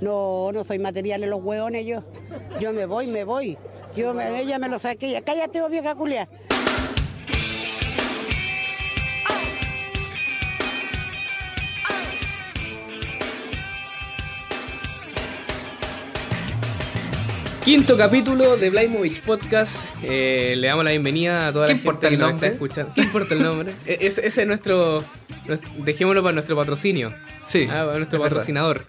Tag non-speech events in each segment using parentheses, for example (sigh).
No, no soy material en los hueones yo. Yo me voy, me voy. Yo me, ella me lo saqué. Cállate, oh, vieja culia. Quinto capítulo de Movich Podcast. Eh, le damos la bienvenida a toda la gente que nos está escuchando. ¿Qué importa el nombre? (laughs) E-, ese, es nuestro, Dejémoslo para nuestro patrocinio. Sí. Ah, para nuestro patrocinador.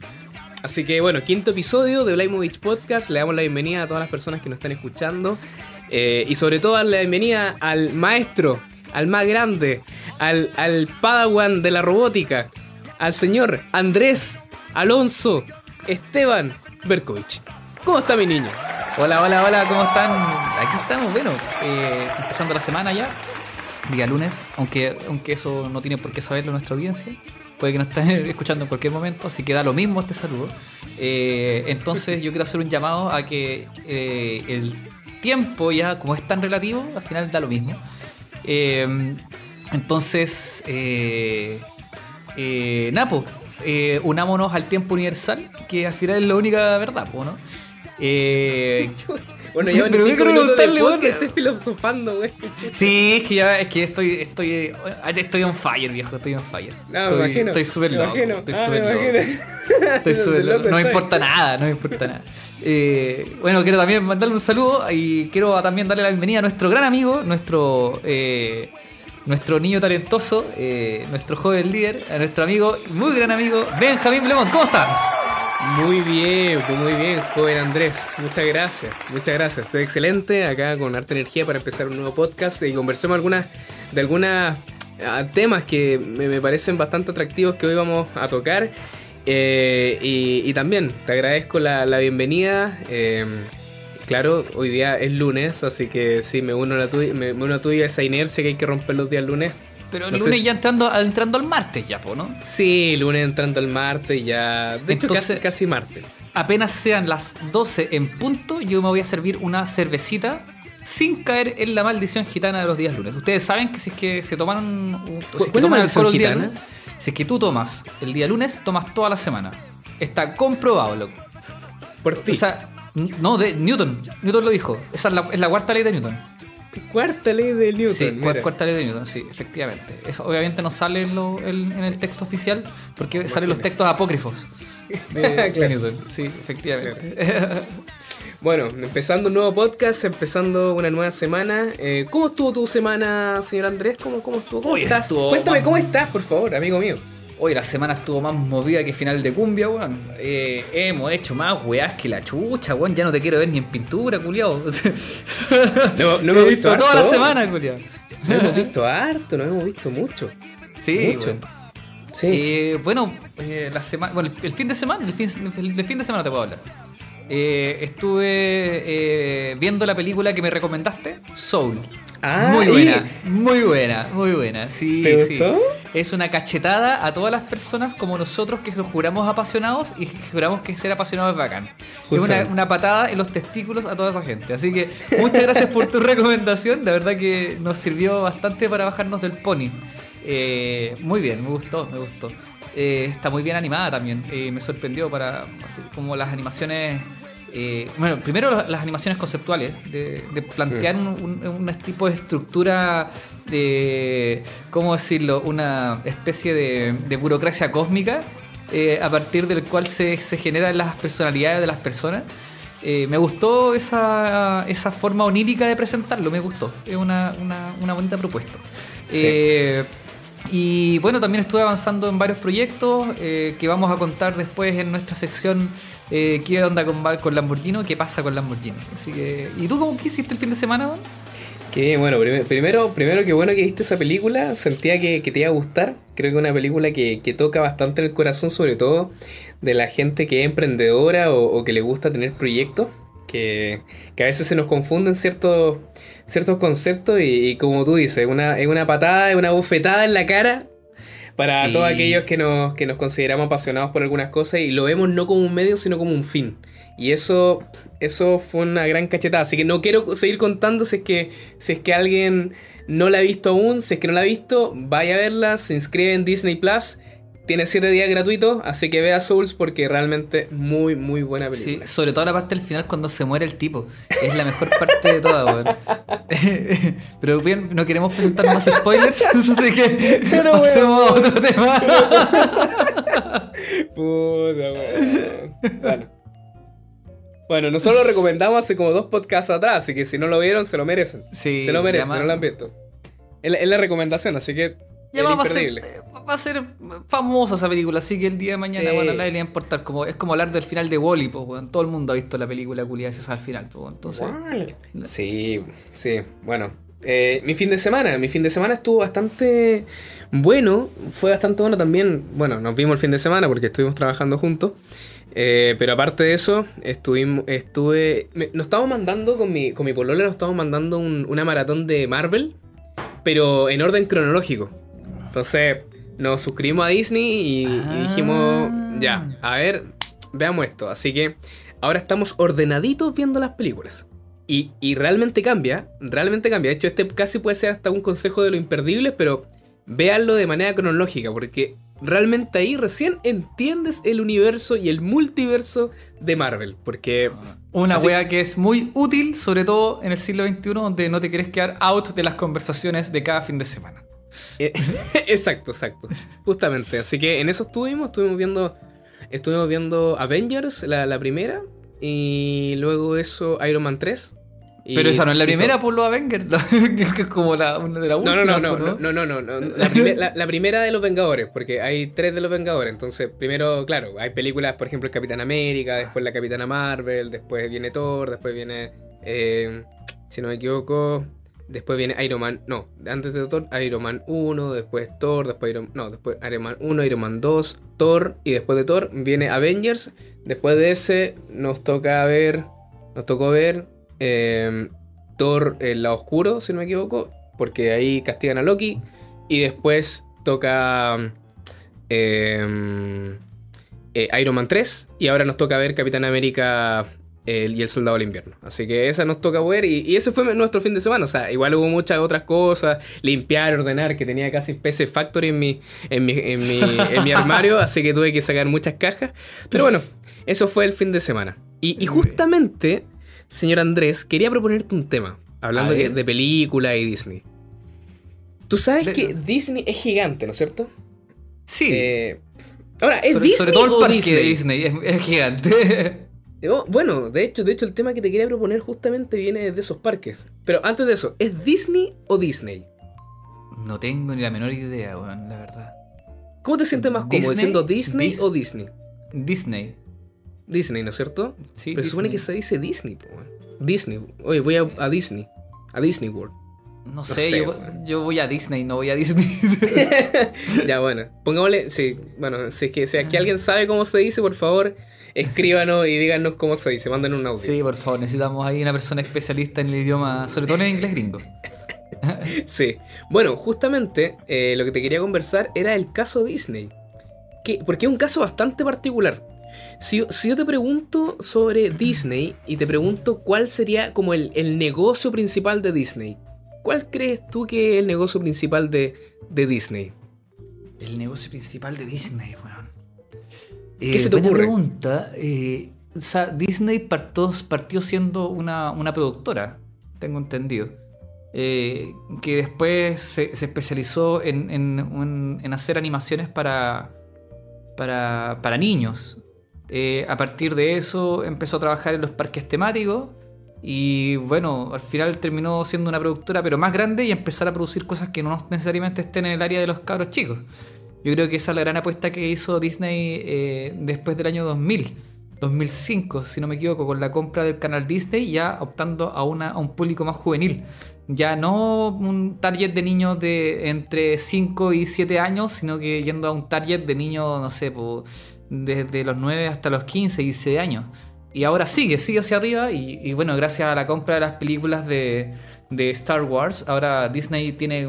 Así que bueno, quinto episodio de Movich Podcast. Le damos la bienvenida a todas las personas que nos están escuchando. Eh, y sobre todo la bienvenida al maestro, al más grande, al, al padawan de la robótica, al señor Andrés Alonso Esteban Berkovich. ¿Cómo está mi niño? Hola, hola, hola, ¿cómo están? Aquí estamos, bueno, eh, empezando la semana ya, día lunes, aunque, aunque eso no tiene por qué saberlo nuestra audiencia. Puede que nos estén (laughs) escuchando en cualquier momento, así que da lo mismo este saludo. Eh, entonces yo quiero hacer un llamado a que eh, el tiempo ya, como es tan relativo, al final da lo mismo. entonces, Napo, unámonos al tiempo universal, que al final es la única verdad, ¿no? Eh, (laughs) bueno, ya (laughs) pero cinco minutos del podcast estoy filosofando, güey. Sí, es que ya es que estoy estoy eh, estoy on fire, viejo, estoy on fire. No, estoy, me imagino. Estoy súper loco. Estoy ah, súper loco. Estoy (laughs) súper loco. No me importa nada, no me importa nada. Eh, bueno, quiero también mandarle un saludo y quiero también darle la bienvenida a nuestro gran amigo, nuestro eh, nuestro niño talentoso, eh, nuestro joven líder, a nuestro amigo, muy gran amigo, Benjamín Lemón. ¿Cómo estás? Muy bien, pues muy bien, joven Andrés. Muchas gracias, muchas gracias. Estoy excelente acá con harta energía para empezar un nuevo podcast y conversemos algunas, de algunos ah, temas que me, parecen bastante atractivos que hoy vamos a tocar. Eh, y, también te agradezco la, bienvenida. Em, claro, hoy día es lunes, así que sí, me uno a la tuya, me, me uno a tuya esa inercia que hay que romper los días lunes pero el lunes ya entrando, entrando al martes ya, ¿no? Sí, lunes entrando al martes ya. De hecho, casi, casi martes. Apenas sean las 12 en punto, yo me voy a servir una cervecita sin caer en la maldición gitana de los días lunes. Ustedes saben que si es que se toman un, si es que toman alcohol el día lunes, si es que tú tomas el día lunes, tomas toda la semana. Está comprobado, loco. Por ti. no, de Newton. Newton lo dijo. Esa es la, es la cuarta ley de Newton. Cuarta ley de Newton. Sí, cuarta ley de Newton, sí, efectivamente. Eso obviamente no sale en, el texto oficial porque salen los textos apócrifos de, (laughs) Newton. Sí, efectivamente. (laughs) bueno, empezando un nuevo podcast, empezando una nueva semana. Eh, ¿Cómo estuvo tu semana, señor Andrés? ¿Cómo, cómo estuvo? ¿Cómo estás? Cuéntame cómo estás, por favor, amigo mío. Hoy la semana estuvo más movida que final de cumbia, weón. Eh, hemos hecho más weás que la chucha, weón. Ya no te quiero ver ni en pintura, culiao. (laughs) No, no hemos visto toda la semana, culiao. No hemos visto harto, no hemos visto mucho. Sí, mucho. Sí. Eh, bueno, eh, la semana, bueno, el, fin de semana, el fin, el fin de semana te puedo hablar. Estuve viendo la película que me recomendaste, Soul. Ah, muy buena, muy buena, muy buena. Sí, sí. Es una cachetada a todas las personas como nosotros que juramos apasionados y juramos que ser apasionados es bacán. Es una, patada en los testículos a toda esa gente. Así que muchas gracias por tu (laughs) recomendación. La verdad que nos sirvió bastante para bajarnos del pony. Eh, muy bien, me gustó, me gustó. está muy bien animada también. me sorprendió para como las animaciones eh, bueno, primero las animaciones conceptuales, de, plantear un, tipo de estructura de, ¿cómo decirlo? Una especie de, burocracia cósmica eh, a partir del cual se, generan las personalidades de las personas. Eh, me gustó esa, forma onírica de presentarlo, me gustó. Es una, bonita propuesta. y bueno, también estuve avanzando en varios proyectos que vamos a contar después en nuestra sección eh, qué onda con, con Lamborghini, qué pasa con Lamborghini. Así que, ¿y tú cómo qué hiciste el fin de semana, Que bueno, primero, primero que bueno que viste esa película, sentía que, te iba a gustar. Creo que es una película que, toca bastante el corazón, sobre todo de la gente que es emprendedora o, que le gusta tener proyectos. Que, a veces se nos confunden ciertos, ciertos conceptos y, como tú dices, es una patada, es una bofetada en la cara para todos aquellos que nos, que nos consideramos apasionados por algunas cosas y lo vemos no como un medio, sino como un fin. Y eso, eso fue una gran cachetada. Así que no quiero seguir contando si es que, si es que alguien no la ha visto aún, si es que no la ha visto, vaya a verla, se inscribe en Disney Plus. Tiene 7 días gratuitos, así que vea Souls porque realmente muy, muy buena Sí, película. sobre todo la parte del final cuando se muere el tipo. Es la mejor parte de toda, weón. (laughs) Pero bien, no queremos presentar más spoilers, (laughs) así que Pero, pasemos a weón. otro tema. (laughs) Puta, weón. Bueno. Bueno, nosotros lo recomendamos hace como dos podcasts atrás, así que si no lo vieron, se lo merecen. Sí, se lo merecen, si no lo han visto. Es la recomendación, así que Ya es va, va a ser, va a ser famosa esa película, así que el día de mañana, Sí. bueno, a nadie le va a importar. Como, es como hablar del final de Wally, pues, weón. Todo el mundo ha visto la película culiada esa al final, pues, entonces. Sí, sí, bueno. Eh, mi fin de semana, mi fin de semana estuvo bastante bueno, fue bastante bueno también. Bueno, nos vimos el fin de semana porque estuvimos trabajando juntos. Eh, pero aparte de eso, estuvimos, estuve, me- nos estamos mandando con mi, con mi polola, nos estamos mandando un- una maratón de Marvel, pero en orden cronológico. Entonces, nos suscribimos a Disney y, y Ah. dijimos, ya, a ver, veamos esto. Así que ahora estamos ordenaditos viendo las películas. Y, y realmente cambia, realmente cambia. De hecho, este casi puede ser hasta un consejo de lo imperdible, pero véanlo de manera cronológica, porque realmente ahí recién entiendes el universo y el multiverso de Marvel. Porque, Una wea que es muy útil, sobre todo en el siglo XXI, donde no te quieres quedar out de las conversaciones de cada fin de semana. (laughs) eh, exacto, exacto. Justamente. Así que en eso estuvimos, estuvimos viendo, estuvimos viendo Avengers, la, la primera, y luego eso Iron Man 3. y- Pero esa no es la primera por los Avengers, (laughs) que es como la, una de las No, no, últimas. no, no, pues, no, no, no, no, no. La, (laughs) la- la primera de los Vengadores, porque hay tres de los Vengadores. Entonces, primero, claro, hay películas, por ejemplo, el Capitán América, después la Capitana Marvel, después viene Thor, después viene, eh, si no me equivoco, después viene Iron Man, no, antes de Thor, Iron Man 1, después Thor, después Iron, no, después Iron Man 1, Iron Man 2, Thor, y después de Thor viene Avengers. Después de ese nos toca ver, nos tocó ver eh, Thor el lado oscuro, si no me equivoco, porque ahí castigan a Loki. Y después toca eh, eh, Iron Man 3. Y ahora nos toca ver Capitán América el- y el Soldado del Invierno. Así que esa nos toca ver. Y, y ese fue nuestro fin de semana. O sea, igual hubo muchas otras cosas. Limpiar, ordenar, que tenía casi PC Factory en mi, en mi, en mi, en mi (laughs) armario. Así que tuve que sacar muchas cajas. Pero bueno, eso fue el fin de semana. Y, y justamente, señor Andrés, quería proponerte un tema. Hablando de, película y Disney. Tú sabes que Disney es gigante, ¿no es cierto? Sí. Eh, ahora, ¿es sobre, Disney sobre todo el o parque Disney? de Disney, es, es gigante. (laughs) Oh, bueno, de hecho, de hecho, el tema que te quería proponer justamente viene de esos parques. Pero antes de eso, ¿es Disney o Disney? no tengo ni la menor idea, weón, la verdad. ¿Cómo te sientes más cómodo Disney, diciendo Disney Dis- o Disney? Disney. Disney, ¿no es cierto? Sí, Pero se supone que Disney. se dice Disney, po. Disney. Oye, voy a, a Disney. A Disney World. No sé, sé, yo, yo voy a Disney, no voy a Disney. (laughs) ya, bueno. Pongámosle. Sí, bueno, si es que, si aquí alguien sabe cómo se dice, por favor, escríbanos y díganos cómo se dice. Manden un audio. sí, por favor, necesitamos ahí una persona especialista en el idioma, sobre todo en el inglés gringo. (laughs) Sí. Bueno, justamente eh, lo que te quería conversar era el caso Disney. Que, porque es un caso bastante particular. Si, yo- si yo te pregunto sobre Disney y te pregunto cuál sería como el, el negocio principal de Disney, ¿cuál crees tú que es el negocio principal de, de Disney? El negocio principal de Disney, weón. ¿Qué se te ocurre? pregunta. eh, o sea, Disney partió, partió siendo una, una productora, tengo entendido. eh, que después se, se especializó en, en- en- en hacer animaciones para, para, para niños. Eh, a partir de eso empezó a trabajar en los parques temáticos y bueno, al final terminó siendo una productora pero más grande y empezar a producir cosas que no necesariamente estén en el área de los cabros chicos. Yo creo que esa es la gran apuesta que hizo Disney eh, después del año 2000, 2005, si no me equivoco, con la compra del canal Disney, ya optando a, una, a un público más juvenil. Ya no un target de niños de entre 5 y 7 años, sino que yendo a un target de niños, no sé, po, desde los 9 hasta los 15, 16 años. Y ahora sigue, sigue hacia arriba. Y bueno, gracias a la compra de las películas de, de Star Wars, ahora Disney tiene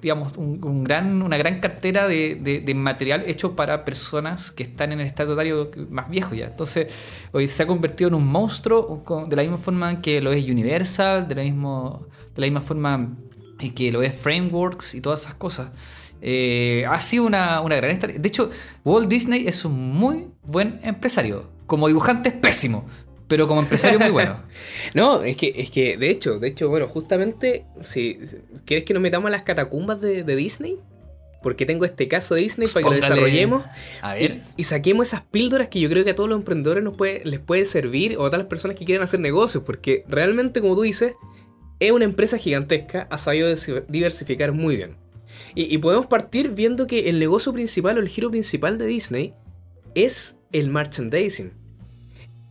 digamos, una gran cartera de, material hecho para personas que están en el estatutario más viejo ya. Entonces, hoy se ha convertido en un monstruo de la misma forma que lo es Universal, de la, mismo, de la misma forma y que lo es Frameworks y todas esas cosas. Eh, ha sido una, una gran. De hecho, Walt Disney es un muy buen empresario. Como dibujante es pésimo, pero como empresario muy bueno. (laughs) no, es que, es que, de hecho, de hecho, bueno, justamente, si quieres que nos metamos a las catacumbas de, Disney, porque tengo este caso de Disney para que lo desarrollemos a ver. Y, saquemos esas píldoras que yo creo que a todos los emprendedores nos puede, les puede servir o a todas las personas que quieren hacer negocios, porque realmente, como tú dices, es una empresa gigantesca, ha sabido diversificar muy bien. Y, y podemos partir viendo que el negocio principal o el giro principal de Disney es el merchandising.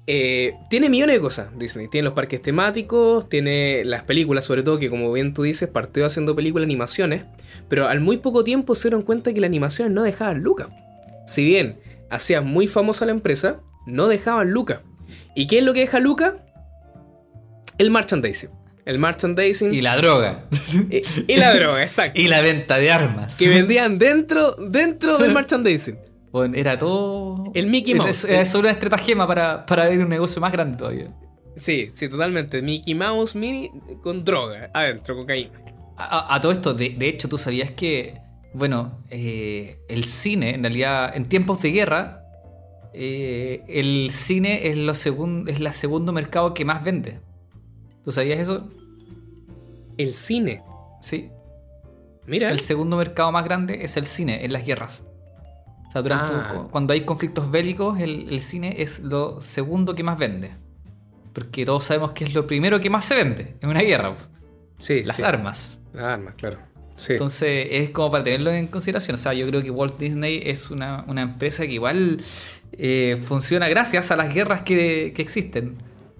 Eh, tiene millones de cosas Disney. Tiene los parques temáticos, tiene las películas, sobre todo que como bien tú dices, partió haciendo películas, animaciones, pero al muy poco tiempo se dieron cuenta que las animaciones no dejaban lucas. Si bien hacía muy famosa la empresa, no dejaban lucas. ¿Y qué es lo que deja lucas? El merchandising. El merchandising. Y la droga. Y, la droga, exacto. (laughs) y la venta de armas. Que vendían dentro, dentro del merchandising era todo. El Mickey Mouse. Es, solo una estratagema para, para ver un negocio más grande todavía. Sí, sí, totalmente. Mickey Mouse mini con droga adentro, cocaína. A, a todo esto, de, hecho, tú sabías que, bueno, eh, el cine, en realidad, en tiempos de guerra, eh, el cine es, lo segun, es el segundo mercado que más vende. ¿Tú sabías eso? El cine. Sí. Mira. El segundo mercado más grande es el cine en las guerras. Ah. cuando hay conflictos bélicos, el, cine es lo segundo que más vende. Porque todos sabemos que es lo primero que más se vende en una guerra. Sí, Las armas. Las armas, claro. Entonces es como para tenerlo en consideración. O sea, yo creo que Walt Disney es una, empresa que igual eh, funciona gracias a las guerras que, existen.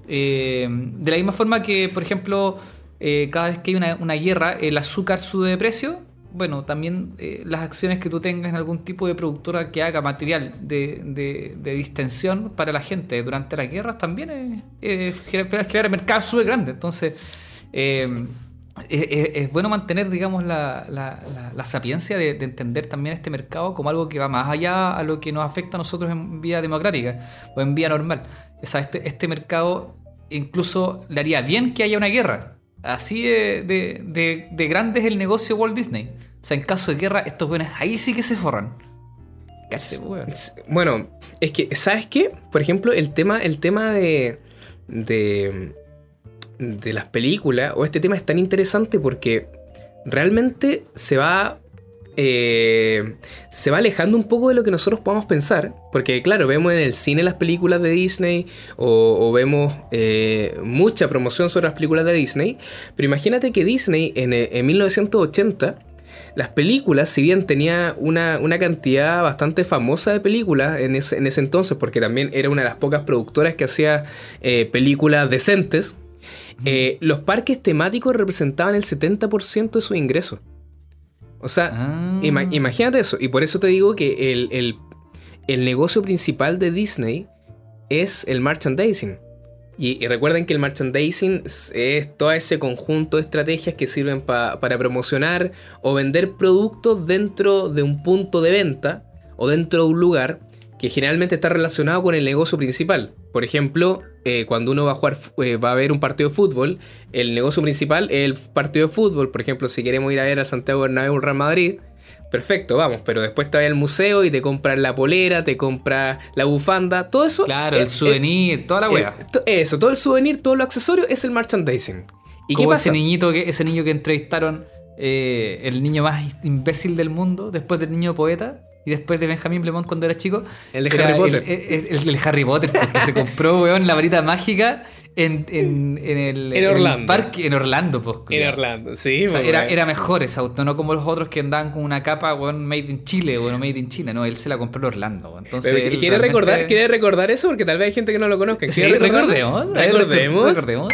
Eh, de la misma forma que, por ejemplo, eh, cada vez que hay una, una, guerra, el azúcar sube de precio bueno, también eh, las acciones que tú tengas en algún tipo de productora que haga material de, distensión para la gente durante las guerras también es, crear mercado súper grande. Entonces, eh, es, bueno mantener, digamos, la, la, sapiencia de, entender también este mercado como algo que va más allá a lo que nos afecta a nosotros en vía democrática o en vía normal. O sea, este, este mercado incluso le haría bien que haya una guerra Así de, de, grande es el negocio de Walt Disney. O sea, en caso de guerra, estos buenos ahí sí que se forran. Bueno, es que, ¿sabes qué? Por ejemplo, el tema, el tema de, de, de las películas, o este tema es tan interesante porque realmente se va eh, se va alejando un poco de lo que nosotros podamos pensar. Porque claro, vemos en el cine las películas de Disney o, vemos eh, mucha promoción sobre las películas de Disney. Pero imagínate que Disney en, 1980... Las películas, si bien tenía una, cantidad bastante famosa de películas en ese, en ese, entonces, porque también era una de las pocas productoras que hacía eh, películas decentes, los parques temáticos representaban el 70% de sus ingresos. O sea, ah. imagínate eso. Y por eso te digo que el, negocio principal de Disney es el merchandising. Y, recuerden que el merchandising es todo ese conjunto de estrategias que sirven para promocionar o vender productos dentro de un punto de venta o dentro de un lugar que generalmente está relacionado con el negocio principal. Por ejemplo, eh, cuando uno va a jugar, eh, va a ver un partido de fútbol, el negocio principal es el partido de fútbol. Por ejemplo, si queremos ir a ver a Santiago Bernabéu Real Madrid, perfecto, vamos, pero después te vas al museo y te compras la polera, te compras la bufanda, todo eso. Claro, el souvenir, toda la wea. eso, todo el souvenir, todo lo accesorio es el merchandising. ¿Y qué pasa? Ese niñito que, ese niño que entrevistaron, eh, el niño más imbécil del mundo, después del niño poeta, y después de Benjamin Blemont cuando era chico. El de Harry Potter. El, Harry Potter, porque se compró, weón, la varita mágica en, en, en el, en Orlando. parque en Orlando, pues. En Orlando, sí. era, era, mejor ese auto, no como los otros que andaban con una capa, weón, made in Chile, weón, made in China. No, él se la compró en Orlando. Entonces, ¿quiere, recordar, ¿Quiere recordar eso? Porque tal vez hay gente que no lo conozca. Sí, recordemos. Recordemos. Recordemos.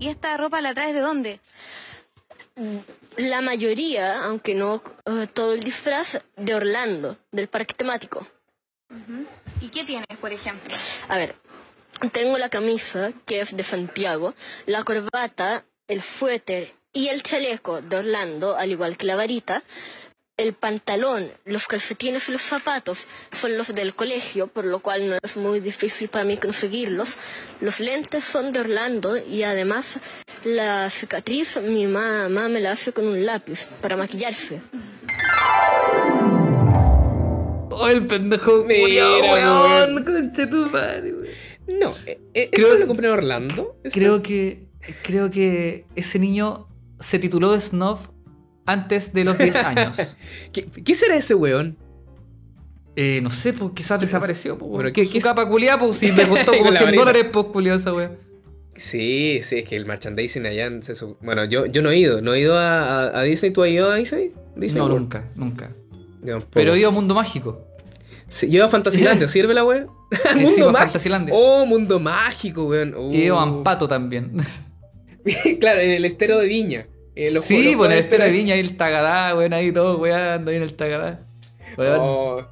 ¿Y esta ropa la traes de dónde? La mayoría, aunque no eh, todo el disfraz, de Orlando, del parque temático. ¿Y qué tienes, por ejemplo? A ver, tengo la camisa, que es de Santiago, la corbata, el fuéter y el chaleco de Orlando, al igual que la varita. El pantalón, los calcetines y los zapatos son los del colegio, por lo cual no es muy difícil para mí conseguirlos. Los lentes son de Orlando y además la cicatriz mi mamá me la hace con un lápiz para maquillarse. Oh, el pendejo Mira, culiao, weón. weón. Conche tu madre, weón. No, eh, eh, Creo- ¿esto lo compré en Orlando? ¿Esto? Creo que, creo que ese niño se tituló de snob antes de los 10 años. (laughs) ¿Qué, qué será ese weón? Eh, no sé, pues quizás desapareció. Pues, ¿qué- Su qué es- capa culiada, pues si (laughs) me costó como Con la 100 varita. dólares, pues culiado esa wea. Sí, sí, es que el merchandising allá se- Bueno, yo, yo no he ido, no he ido a, a- a Disney, ¿tú has ido a Disney? Disney No, World? nunca, nunca. Pero iba a Mundo Mágico. Sí, yo a Fantasylandia, (laughs) ¿sirve la wea? Sí, a mágico. Oh, mundo mágico, weón. Uh. Y iba a Ampato también. claro, en el estero de Viña. Eh, los sí, los estero de juegos- Viña, ahí el Tagadá, weón, ahí todo, weón, ahí en el Tagadá. Weón. Oh,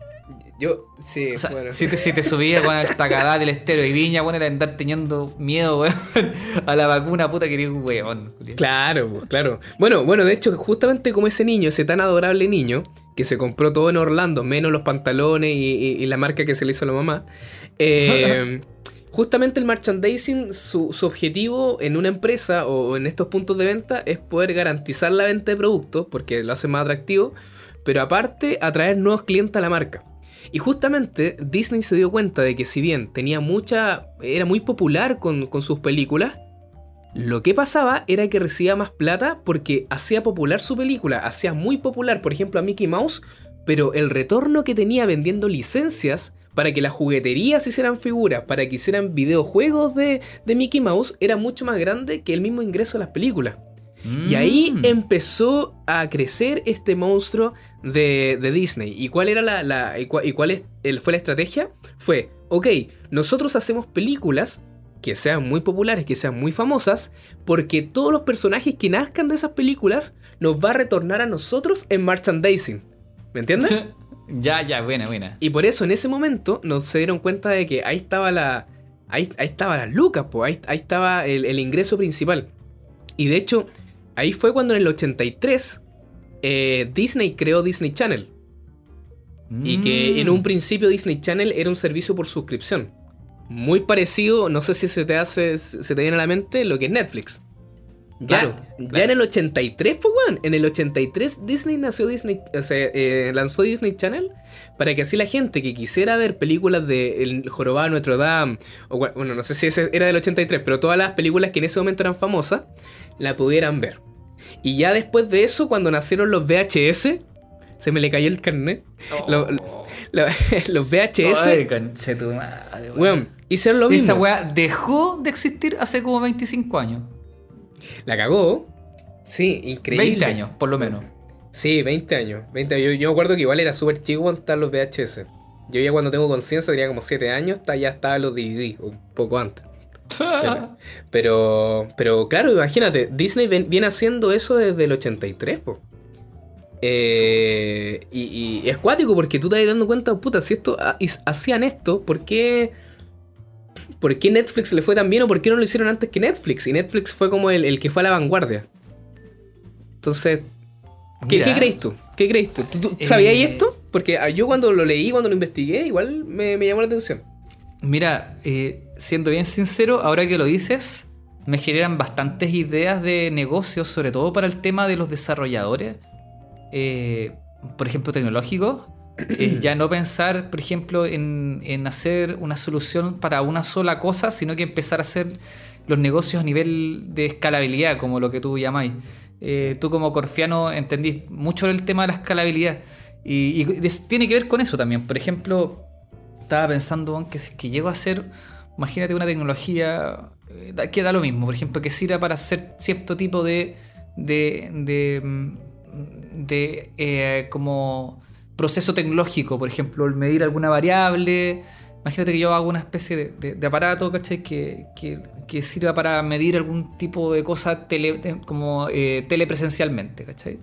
yo, sí, O sea, bueno. si te, si te subías con el Tagadá del estero de Viña, weón, era andar teniendo miedo, weón, (laughs) a la vacuna, puta que eres weón. Claro, pues, claro. Bueno, bueno, de hecho, justamente como ese niño, ese tan adorable niño, que se compró todo en Orlando, menos los pantalones y, y- y la marca que se le hizo a la mamá, (laughs) eh, justamente el merchandising, su, objetivo en una empresa o en estos puntos de venta es poder garantizar la venta de productos, porque lo hace más atractivo, pero aparte atraer nuevos clientes a la marca. Y justamente Disney se dio cuenta de que si bien tenía mucha, era muy popular con sus películas, lo que pasaba era que recibía más plata porque hacía popular su película, hacía muy popular, por ejemplo, a Mickey Mouse, pero el retorno que tenía vendiendo licencias para que las jugueterías hicieran figuras, para que hicieran videojuegos de, de Mickey Mouse, era mucho más grande que el mismo ingreso de las películas. Y ahí Mm. empezó a crecer este monstruo de, de Disney. ¿Y cuál era la, la- y cuál, y cuál es, el- fue la estrategia? Fue, ok, nosotros hacemos películas que sean muy populares, que sean muy famosas, porque todos los personajes que nazcan de esas películas nos va a retornar a nosotros en merchandising. ¿Me entiendes? Ya, ya, buena, buena. Y por eso en ese momento nos se dieron cuenta de que ahí estaba la. Ahí, ahí estaba las lucas, pues, ahí, ahí estaba el, el ingreso principal. Y de hecho, ahí fue cuando en el 83 eh, Disney creó Disney Channel. Y que en Mm. un principio Disney Channel era un servicio por suscripción. Muy parecido, no sé si se te hace, se te viene a la mente lo que es Netflix. Ya, Claro, ya claro. en el 83, pues weón, en el 83 Disney nació Disney, o sea, eh, lanzó Disney Channel para que así la gente que quisiera ver películas de El Jorobado Notre Dame, o bueno, no sé si ese era del 83, pero todas las películas que en ese momento eran famosas, la pudieran ver. Y ya después de eso, cuando nacieron los VHS, se me le cayó el carnet, lo- (laughs) los VHS, Ay, conche tu madre, weón. weón, hicieron lo mismo. Esa weá dejó de existir hace como 25 años. La cagó. Sí, increíble. 20 años, por lo menos. Sí, 20 años. 20 años. Yo, yo me acuerdo que igual era súper chico cuando estaban los VHS. Yo ya cuando tengo conciencia, tenía como 7 años, ya estaban los DVD, un poco antes. Pero, (laughs) pero, pero, claro, imagínate, Disney viene haciendo eso desde el 83, po. Eh, y, y es cuático porque tú te vas dando cuenta, puta, si esto is- hacían esto, ¿por qué, ¿por qué Netflix le fue tan bien o por qué no lo hicieron antes que Netflix? Y Netflix fue como el, el que fue a la vanguardia. Entonces, ¿qué, qué crees tú? ¿Qué crees tú? ¿Tú, tú Eh, sabías esto? Porque ah, yo cuando lo leí, cuando lo investigué, igual me, me llamó la atención. Mira, eh, siendo bien sincero, ahora que lo dices, me generan bastantes ideas de negocios, sobre todo para el tema de los desarrolladores, eh, por ejemplo, tecnológicos. (clears throat) Ya no pensar, por ejemplo, en, en hacer una solución para una sola cosa, sino que empezar a hacer los negocios a nivel de escalabilidad, como lo que tú llamáis. Eh, tú como corfiano entendís mucho el tema de la escalabilidad. Y, y des- tiene que ver con eso también. Por ejemplo, estaba pensando que si es que llego a hacer, imagínate una tecnología eh, que da lo mismo, por ejemplo, que sirva para hacer cierto tipo de, de, de, mm, de, eh, como proceso tecnológico, por ejemplo, el medir alguna variable. Imagínate que yo hago una especie de, aparato, ¿cachai? Que, que, sirva para medir algún tipo de cosa como eh, telepresencialmente, ¿cachai?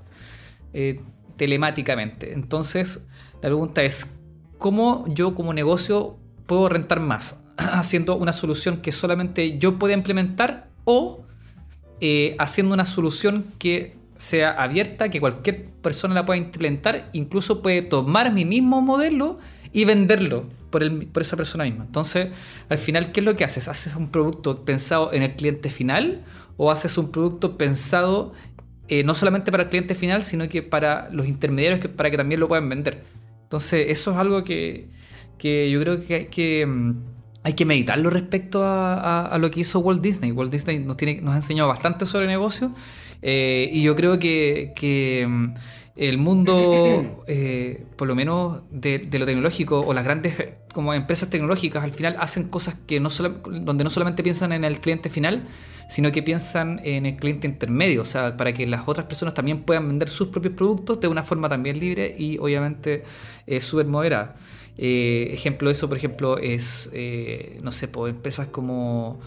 Eh, telemáticamente. Entonces, la pregunta es, ¿cómo yo como negocio puedo rentar más? (clears throat) ¿Haciendo una solución que solamente yo pueda implementar o eh, haciendo una solución que sea abierta, que cualquier persona la pueda implementar, incluso puede tomar mi mismo modelo y venderlo por, el, por esa persona misma. Entonces, al final, ¿qué es lo que haces? ¿Haces un producto pensado en el cliente final o haces un producto pensado eh, no solamente para el cliente final, sino que para los intermediarios, para que también lo puedan vender? Entonces, eso es algo que, que yo creo que hay que, mm, hay que meditarlo respecto a, a, lo que hizo Walt Disney. Walt Disney nos, tiene, nos ha enseñado bastante sobre negocios eh, y yo creo que, que mm, el mundo, (clears throat) eh, por lo menos de, de, lo tecnológico, o las grandes como empresas tecnológicas, al final hacen cosas que no solo, donde no solamente piensan en el cliente final, sino que piensan en el cliente intermedio, o sea, para que las otras personas también puedan vender sus propios productos de una forma también libre y obviamente eh, súper moderada. Eh, ejemplo de eso, por ejemplo, es, eh, no sé, pues, empresas como,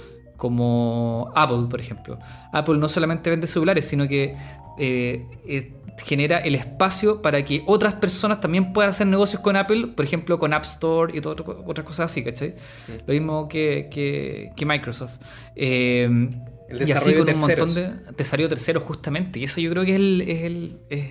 como Apple, por ejemplo. Apple no solamente vende celulares, sino que eh, genera el espacio para que otras personas también puedan hacer negocios con Apple, por ejemplo, con App Store y todo, otras cosas así, ¿cachai? Sí. Lo mismo que, que, que Microsoft. El desarrollo y así con de un montón de desarrollo tercero justamente. Y eso yo creo que es el... Es el es...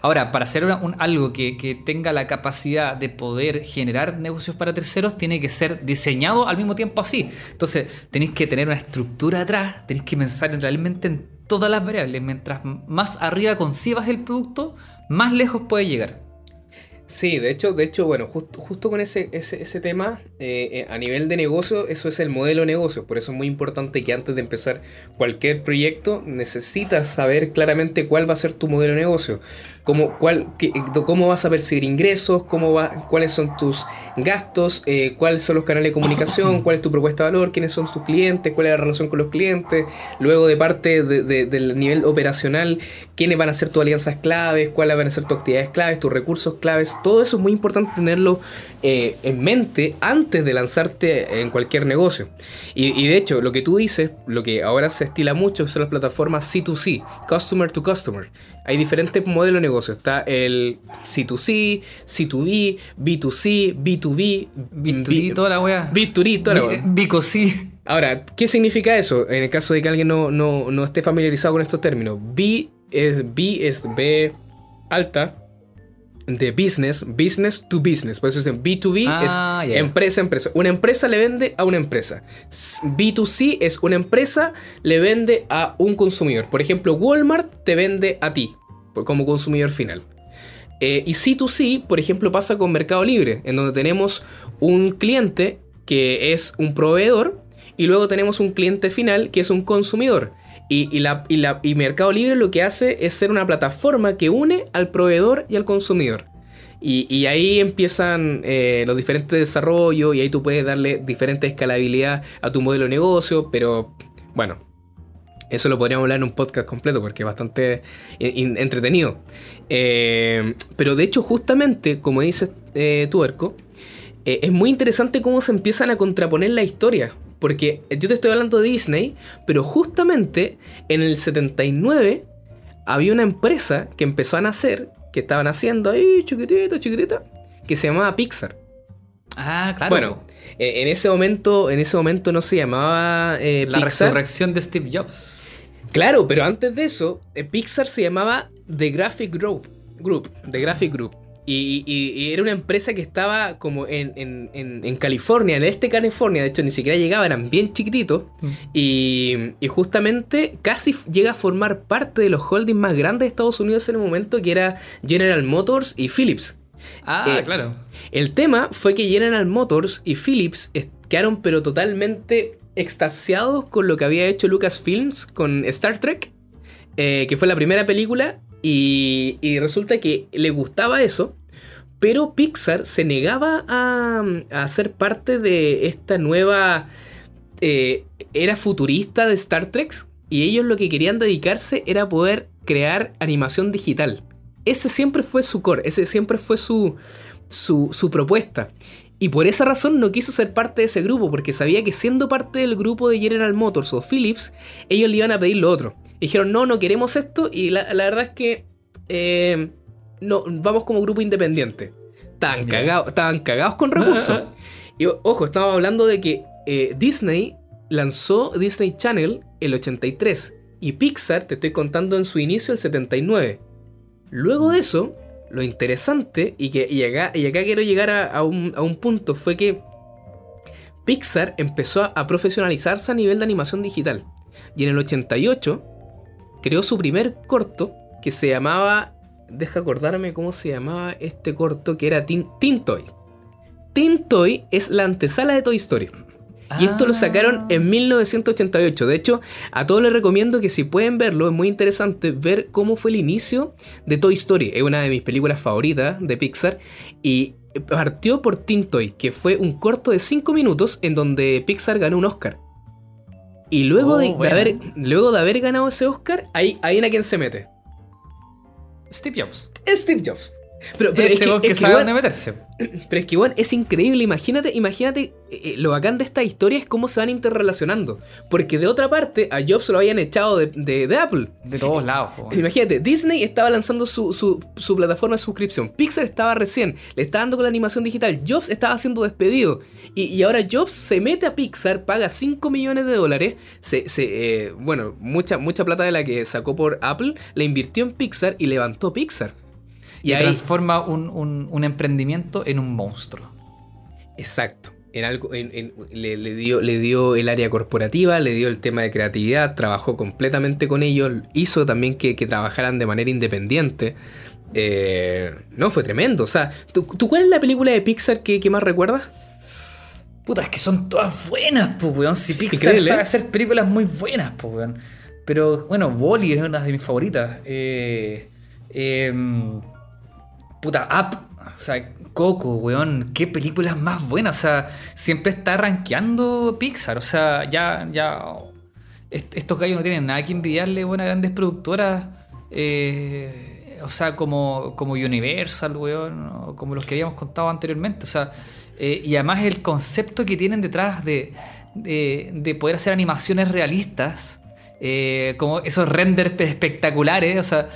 Ahora, para hacer un, algo que, que, tenga la capacidad de poder generar negocios para terceros, tiene que ser diseñado al mismo tiempo así. Entonces, tenéis que tener una estructura atrás, tenéis que pensar realmente en todas las variables. Mientras más arriba concibas el producto, más lejos puede llegar. Sí, de hecho, de hecho, bueno, justo, justo con ese, ese, ese tema, eh, eh, a nivel de negocio, eso es el modelo de negocio. Por eso es muy importante que antes de empezar cualquier proyecto, necesitas saber claramente cuál va a ser tu modelo de negocio. Cómo, cuál, cómo vas a percibir ingresos, cómo va, cuáles son tus gastos, eh, cuáles son los canales de comunicación, cuál es tu propuesta de valor, quiénes son tus clientes, cuál es la relación con los clientes. Luego, de parte de, de, del nivel operacional, quiénes van a ser tus alianzas claves, cuáles van a ser tus actividades claves, tus recursos claves todo eso es muy importante tenerlo eh, en mente antes de lanzarte en cualquier negocio. Y, y, de hecho, lo que tú dices, lo que ahora se estila mucho son las plataformas C2C, Customer to Customer. Hay diferentes modelos de negocio. Está el C2C, C2B, B2C, B2B, B2B, toda la wea. B2B, toda la wea. B2C. Ahora, ¿qué significa eso? En el caso de que alguien no, no, no esté familiarizado con estos términos. B es B es B alta, de business, business to business. Por eso dicen B2B ah, es yeah. empresa empresa. Una empresa le vende a una empresa. B2C es una empresa le vende a un consumidor. Por ejemplo, Walmart te vende a ti como consumidor final. Eh, y C2C, por ejemplo, pasa con Mercado Libre, en donde tenemos un cliente que es un proveedor y luego tenemos un cliente final que es un consumidor. Y, la, y, la, y, Mercado Libre lo que hace es ser una plataforma que une al proveedor y al consumidor. Y, y ahí empiezan eh, los diferentes desarrollos y ahí tú puedes darle diferente escalabilidad a tu modelo de negocio, pero bueno, eso lo podríamos hablar en un podcast completo porque es bastante entretenido. Eh, pero de hecho, justamente, como dices eh, Tuerco, eh, es muy interesante cómo se empiezan a contraponer la historia. Porque yo te estoy hablando de Disney, pero justamente en el 79 había una empresa que empezó a nacer, que estaban haciendo ahí, chiquitita, chiquitita, que se llamaba Pixar. Ah, claro. Bueno, en ese momento, en ese momento no se llamaba eh, La Pixar. resurrección de Steve Jobs. Claro, pero antes de eso, eh, Pixar se llamaba The Graphic Group. Group The Graphic Group. Y, y, y, era una empresa que estaba como en, en, en, en, California, en el este de California, de hecho ni siquiera llegaba, eran bien chiquititos. Mm. Y, y, justamente casi llega a formar parte de los holdings más grandes de Estados Unidos en el momento, que era General Motors y Philips. Ah, eh, claro. El tema fue que General Motors y Philips quedaron pero totalmente extasiados con lo que había hecho Lucasfilms con Star Trek, eh, que fue la primera película. Y, y, resulta que le gustaba eso, pero Pixar se negaba a, a ser parte de esta nueva eh, era futurista de Star Trek. Y ellos lo que querían dedicarse era poder crear animación digital. Ese siempre fue su core, ese siempre fue su, su, su propuesta. Y por esa razón no quiso ser parte de ese grupo, porque sabía que siendo parte del grupo de General Motors o Philips, ellos le iban a pedir lo otro. Y dijeron, no, no queremos esto, y la, la verdad es que eh, no, vamos como grupo independiente. Estaban, yeah. cagados, estaban cagados con recursos. (laughs) y ojo, estaba hablando de que eh, Disney lanzó Disney Channel el 83. Y Pixar, te estoy contando en su inicio, el 79. Luego de eso, lo interesante, y, que, y, acá, y acá quiero llegar a, a un, a un punto, fue que Pixar empezó a, profesionalizarse a nivel de animación digital. Y en el 88 creó su primer corto que se llamaba. Deja acordarme cómo se llamaba este corto que era Tin, Tin Toy. Toy es la antesala de Toy Story. Y esto lo sacaron en 1988. De hecho, a todos les recomiendo que si pueden verlo, es muy interesante ver cómo fue el inicio de Toy Story. Es una de mis películas favoritas de Pixar. Y partió por Tin Toy, que fue un corto de 5 minutos en donde Pixar ganó un Oscar. Y luego, Oh, de, de buena. haber, luego de haber ganado ese Oscar, ahí, ahí en a quién se mete. Steve Jobs. Steve Jobs. Pero, (clears throat) pero es que, que, es sabe dónde meterse. pero es que igual es increíble, imagínate, imagínate eh, lo bacán de esta historia es cómo se van interrelacionando. Porque de otra parte, a Jobs lo habían echado de, de- de Apple. De todos lados, weón. Imagínate, Disney estaba lanzando su, su- su plataforma de suscripción. Pixar estaba recién, le estaba dando con la animación digital. Jobs estaba siendo despedido. Y, y ahora Jobs se mete a Pixar, paga 5 millones de dólares. Se, se, eh, bueno, mucha, mucha plata de la que sacó por Apple, la invirtió en Pixar y levantó Pixar. Y, Y ahí, transforma un, un- un emprendimiento en un monstruo. Exacto. En algo, en- en- le, le dio, le dio el área corporativa, le dio el tema de creatividad, trabajó completamente con ellos, hizo también que, que trabajaran de manera independiente. Eh, no, fue tremendo. O sea, ¿tú, tú cuál es la película de Pixar que, que más recuerdas? Puta, es que son todas buenas, pues, weón. Si Pixar Increíble, sabe ¿eh? hacer películas muy buenas, pues, weón. Pero, bueno, Wally es una de mis favoritas. Eh, em, puta, Up. O sea, Coco, weón. Qué películas más buenas. O sea, siempre está rankeando Pixar. O sea, ya, ya. est- Estos gallos no tienen nada que envidiarle, a grandes productoras. eh, o sea, como, como Universal, weón. como los que habíamos contado anteriormente. O sea, eh, y además el concepto que tienen detrás de, de, de poder hacer animaciones realistas. eh, como esos renders espectaculares. O sea,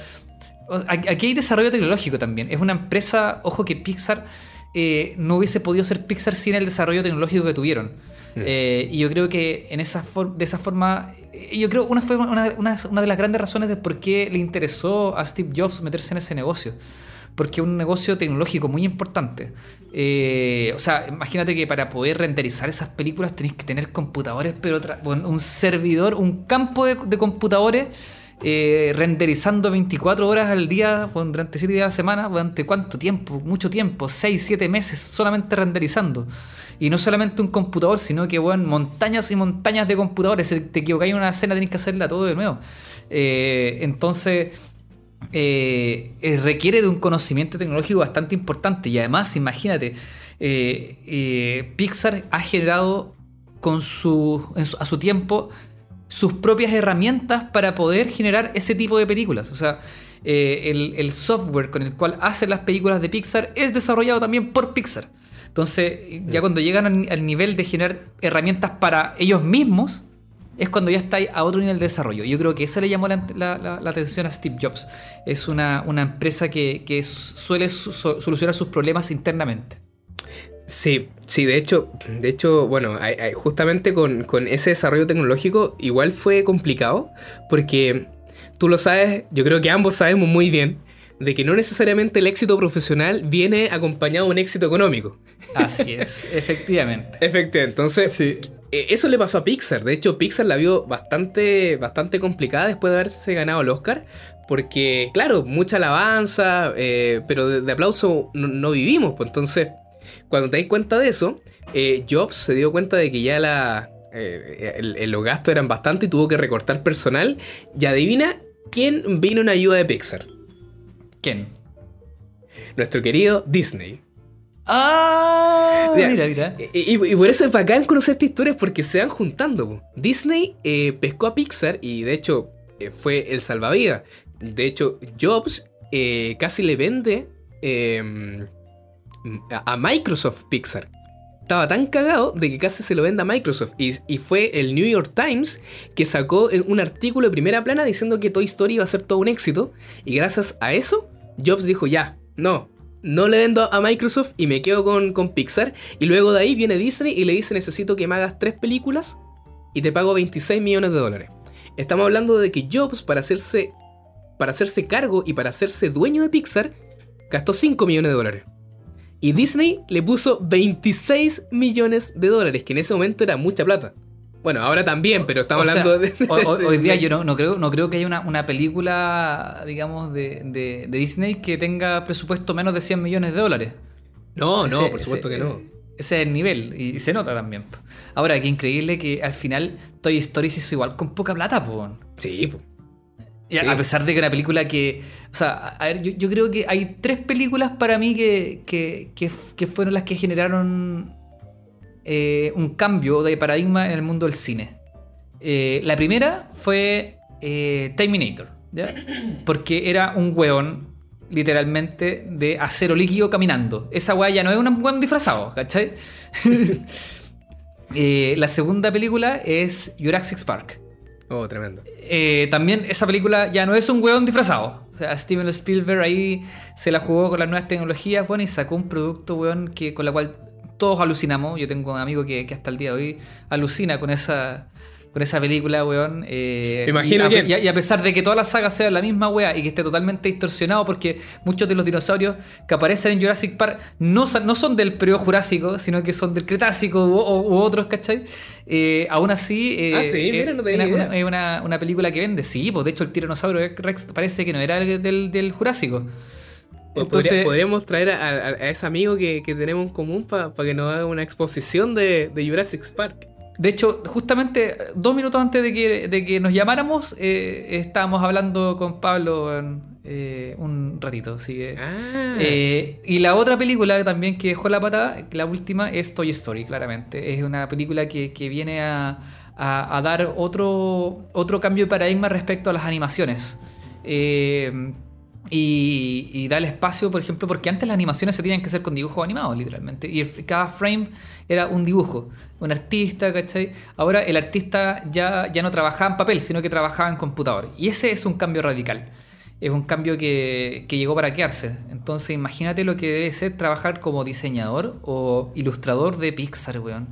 Aquí hay desarrollo tecnológico también. Es una empresa, ojo que Pixar eh, no hubiese podido ser Pixar sin el desarrollo tecnológico que tuvieron. Eh, y yo creo que en esa de esa forma, eh, yo creo una fue una, una- una de las grandes razones de por qué le interesó a Steve Jobs meterse en ese negocio. Porque es un negocio tecnológico muy importante. Eh, o sea, imagínate que para poder renderizar esas películas tenéis que tener computadores, pero un servidor, un campo de, de computadores eh, renderizando 24 horas al día durante 7 días a la semana, durante cuánto tiempo, mucho tiempo, 6, 7 meses solamente renderizando. Y no solamente un computador, sino que bueno, montañas y montañas de computadores. Si te equivocáis en una escena, tenés que hacerla todo de nuevo. Eh, entonces, eh, requiere de un conocimiento tecnológico bastante importante. Y además, imagínate, Pixar ha generado con su, en su- a su tiempo sus propias herramientas para poder generar ese tipo de películas. O sea, eh, el, el software con el cual hacen las películas de Pixar es desarrollado también por Pixar. Entonces, ya cuando llegan al, al nivel de generar herramientas para ellos mismos, es cuando ya está a otro nivel de desarrollo. Yo creo que eso le llamó la, la- la- la atención a Steve Jobs. Es una, una empresa que, que suele su- so- solucionar sus problemas internamente. Sí, sí, de hecho, de hecho, bueno, hay- hay- justamente con, con ese desarrollo tecnológico igual fue complicado, porque tú lo sabes, yo creo que ambos sabemos muy bien, de que no necesariamente el éxito profesional viene acompañado de un éxito económico. Así es, (laughs) efectivamente. Efectivamente, entonces Sí. eh, eso le pasó a Pixar. De hecho, Pixar la vio bastante, bastante complicada después de haberse ganado el Oscar. Porque, claro, mucha alabanza, eh, pero de, de aplauso no, no vivimos. Pues entonces, cuando te das cuenta de eso, eh, Jobs se dio cuenta de que ya la, eh, el- el- los gastos eran bastante y tuvo que recortar personal. Y adivina quién vino en ayuda de Pixar. ¿Quién? Nuestro querido Disney. Ah, mira, mira. Y, por eso es bacán conocer estas historias porque se van juntando. po. Disney eh, pescó a Pixar y de hecho eh, fue el salvavidas. De hecho, Jobs casi le vende eh, a, Microsoft Pixar. Estaba tan cagado de que casi se lo vende a Microsoft. Y, y fue el New York Times que sacó un artículo de primera plana diciendo que Toy Story iba a ser todo un éxito. Y gracias a eso, Jobs dijo, ya, no, no le vendo a Microsoft y me quedo con, con Pixar. Y luego de ahí viene Disney y le dice necesito que me hagas tres películas y te pago 26 millones de dólares. Estamos hablando de que Jobs, para hacerse, para hacerse cargo y para hacerse dueño de Pixar, gastó 5 millones de dólares. Y Disney le puso 26 millones de dólares, que en ese momento era mucha plata. Bueno, ahora también, pero estamos O sea, hablando de, hoy, día yo no, no creo, no creo que haya una, una película, digamos, de, de- de Disney que tenga presupuesto menos de 100 millones de dólares. No, no, por supuesto ese- que no. Ese es el nivel, y se nota también. Ahora, qué increíble que al final Toy Story se hizo igual con poca plata, po. Sí, po. A- Sí. A pesar de que una película que. O sea, a ver, yo, yo creo que hay tres películas para mí que, que, que fueron las que generaron eh, un cambio de paradigma en el mundo del cine. Eh, la primera fue eh, Terminator, ¿ya? (clears throat) Porque era un weón, literalmente, de acero líquido caminando. Esa weá ya no es un weón disfrazado, ¿cachai? (laughs) Eh, la segunda película es Jurassic Park. Oh, tremendo. Eh, también esa película ya no es un hueón disfrazado. O sea, Steven Spielberg ahí se la jugó con las nuevas tecnologías, bueno, y sacó un producto, weón, que, con la cual todos alucinamos. Yo tengo un amigo que, que hasta el día de hoy alucina con esa, con esa película, weón. eh, imagino y a, que- y a- y a pesar de que toda la saga sea la misma wea y que esté totalmente distorsionado, porque muchos de los dinosaurios que aparecen en Jurassic Park no, son- no son del periodo Jurásico, sino que son del Cretácico u, u- u otros, ¿cachai? Eh, aún así. eh, Ah, sí, eh, mira, no tenía una- una- es una, una película que vende. Sí, pues de hecho el tiranosaurio Rex parece que no era el del, del Jurásico. Pues Entonces, podría- podríamos traer a, ese amigo que, que tenemos en común para que nos haga una exposición de, de Jurassic Park. De hecho, justamente dos minutos antes de que, de que nos llamáramos, eh, estábamos hablando con Pablo eh, un ratito. Así que, Ah, Eh, y la otra película también que dejó la patada, la última, es Toy Story, claramente. Es una película que, que viene a, a- a dar otro, otro cambio de paradigma respecto a las animaciones. Eh, y, y da el espacio, por ejemplo, porque antes las animaciones se tenían que hacer con dibujos animados, literalmente. Y el- cada frame era un dibujo, un artista, ¿cachai? Ahora el artista ya, ya no trabajaba en papel, sino que trabajaba en computador. Y ese es un cambio radical. Es un cambio que, que llegó para quedarse. Entonces imagínate lo que debe ser trabajar como diseñador o ilustrador de Pixar, weón.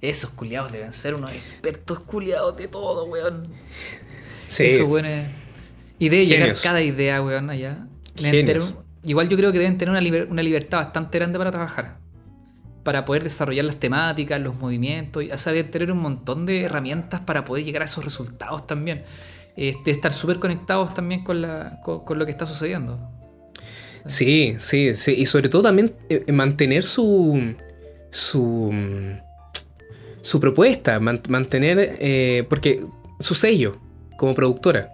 Esos culiados deben ser unos expertos culiados de todo, weón. sí. Eso, weón, es- Y debe llegar cada idea, weón, allá. Tener- igual yo creo que deben tener una, liber- una libertad bastante grande para trabajar. Para poder desarrollar las temáticas, los movimientos. y- O sea, deben tener un montón de herramientas para poder llegar a esos resultados también. Eh, de estar súper conectados también con, la, con, con lo que está sucediendo. Sí, sí, sí. Y sobre todo también eh, mantener su. su. mm, su propuesta. man- mantener. eh, porque. su sello como productora.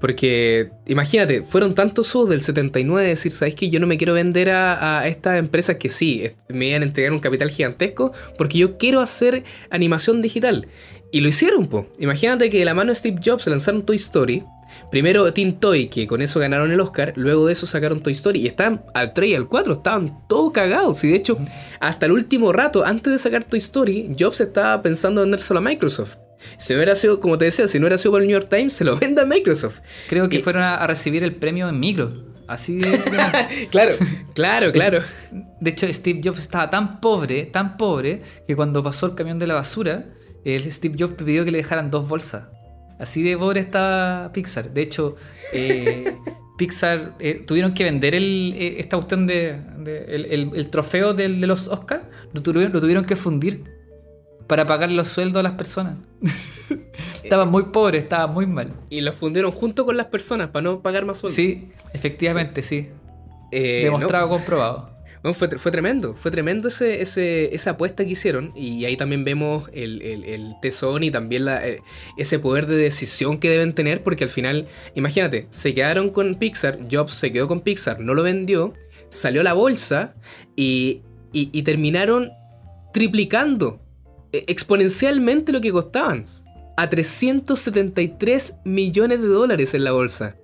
Porque imagínate, fueron tantos sus del 79 decir, ¿sabes qué? Yo no me quiero vender a, a estas empresas que sí, me iban a entregar un capital gigantesco porque yo quiero hacer animación digital. Y lo hicieron, po. Imagínate que de la mano de Steve Jobs lanzaron Toy Story. Primero Teen Toy, que con eso ganaron el Oscar. Luego de eso sacaron Toy Story. Y estaban al 3 y al 4, estaban todos cagados. Y de hecho, hasta el último rato, antes de sacar Toy Story, Jobs estaba pensando en vendérselo a Microsoft. Si no hubiera sido, como te decía, si no hubiera sido por el New York Times, se lo vende a Microsoft. Creo que Y- fueron a, a recibir el premio en micro. Así de. (laughs) Claro, claro, claro. De hecho, Steve Jobs estaba tan pobre, tan pobre, que cuando pasó el camión de la basura, el Steve Jobs pidió que le dejaran dos bolsas. Así de pobre estaba Pixar. De hecho, eh, (laughs) Pixar eh, tuvieron que vender el, eh, esta cuestión de, de- el, el- el trofeo del- de los Oscars, lo tuvieron, lo tuvieron que fundir para pagar los sueldos a las personas. (laughs) estaban muy pobres, estaban muy mal. Y lo fundieron junto con las personas para no pagar más sueldo. Sí, efectivamente, sí. Eh, Demostrado, no, comprobado. bueno, fue, fue tremendo, fue tremendo ese, ese- esa apuesta que hicieron. Y ahí también vemos el, el- el tesón y también la- eh, ese poder de decisión que deben tener. Porque al final, imagínate, se quedaron con Pixar, Jobs se quedó con Pixar, no lo vendió, salió a la bolsa y, y- y terminaron triplicando eh, exponencialmente lo que costaban. A 373 millones de dólares en la bolsa.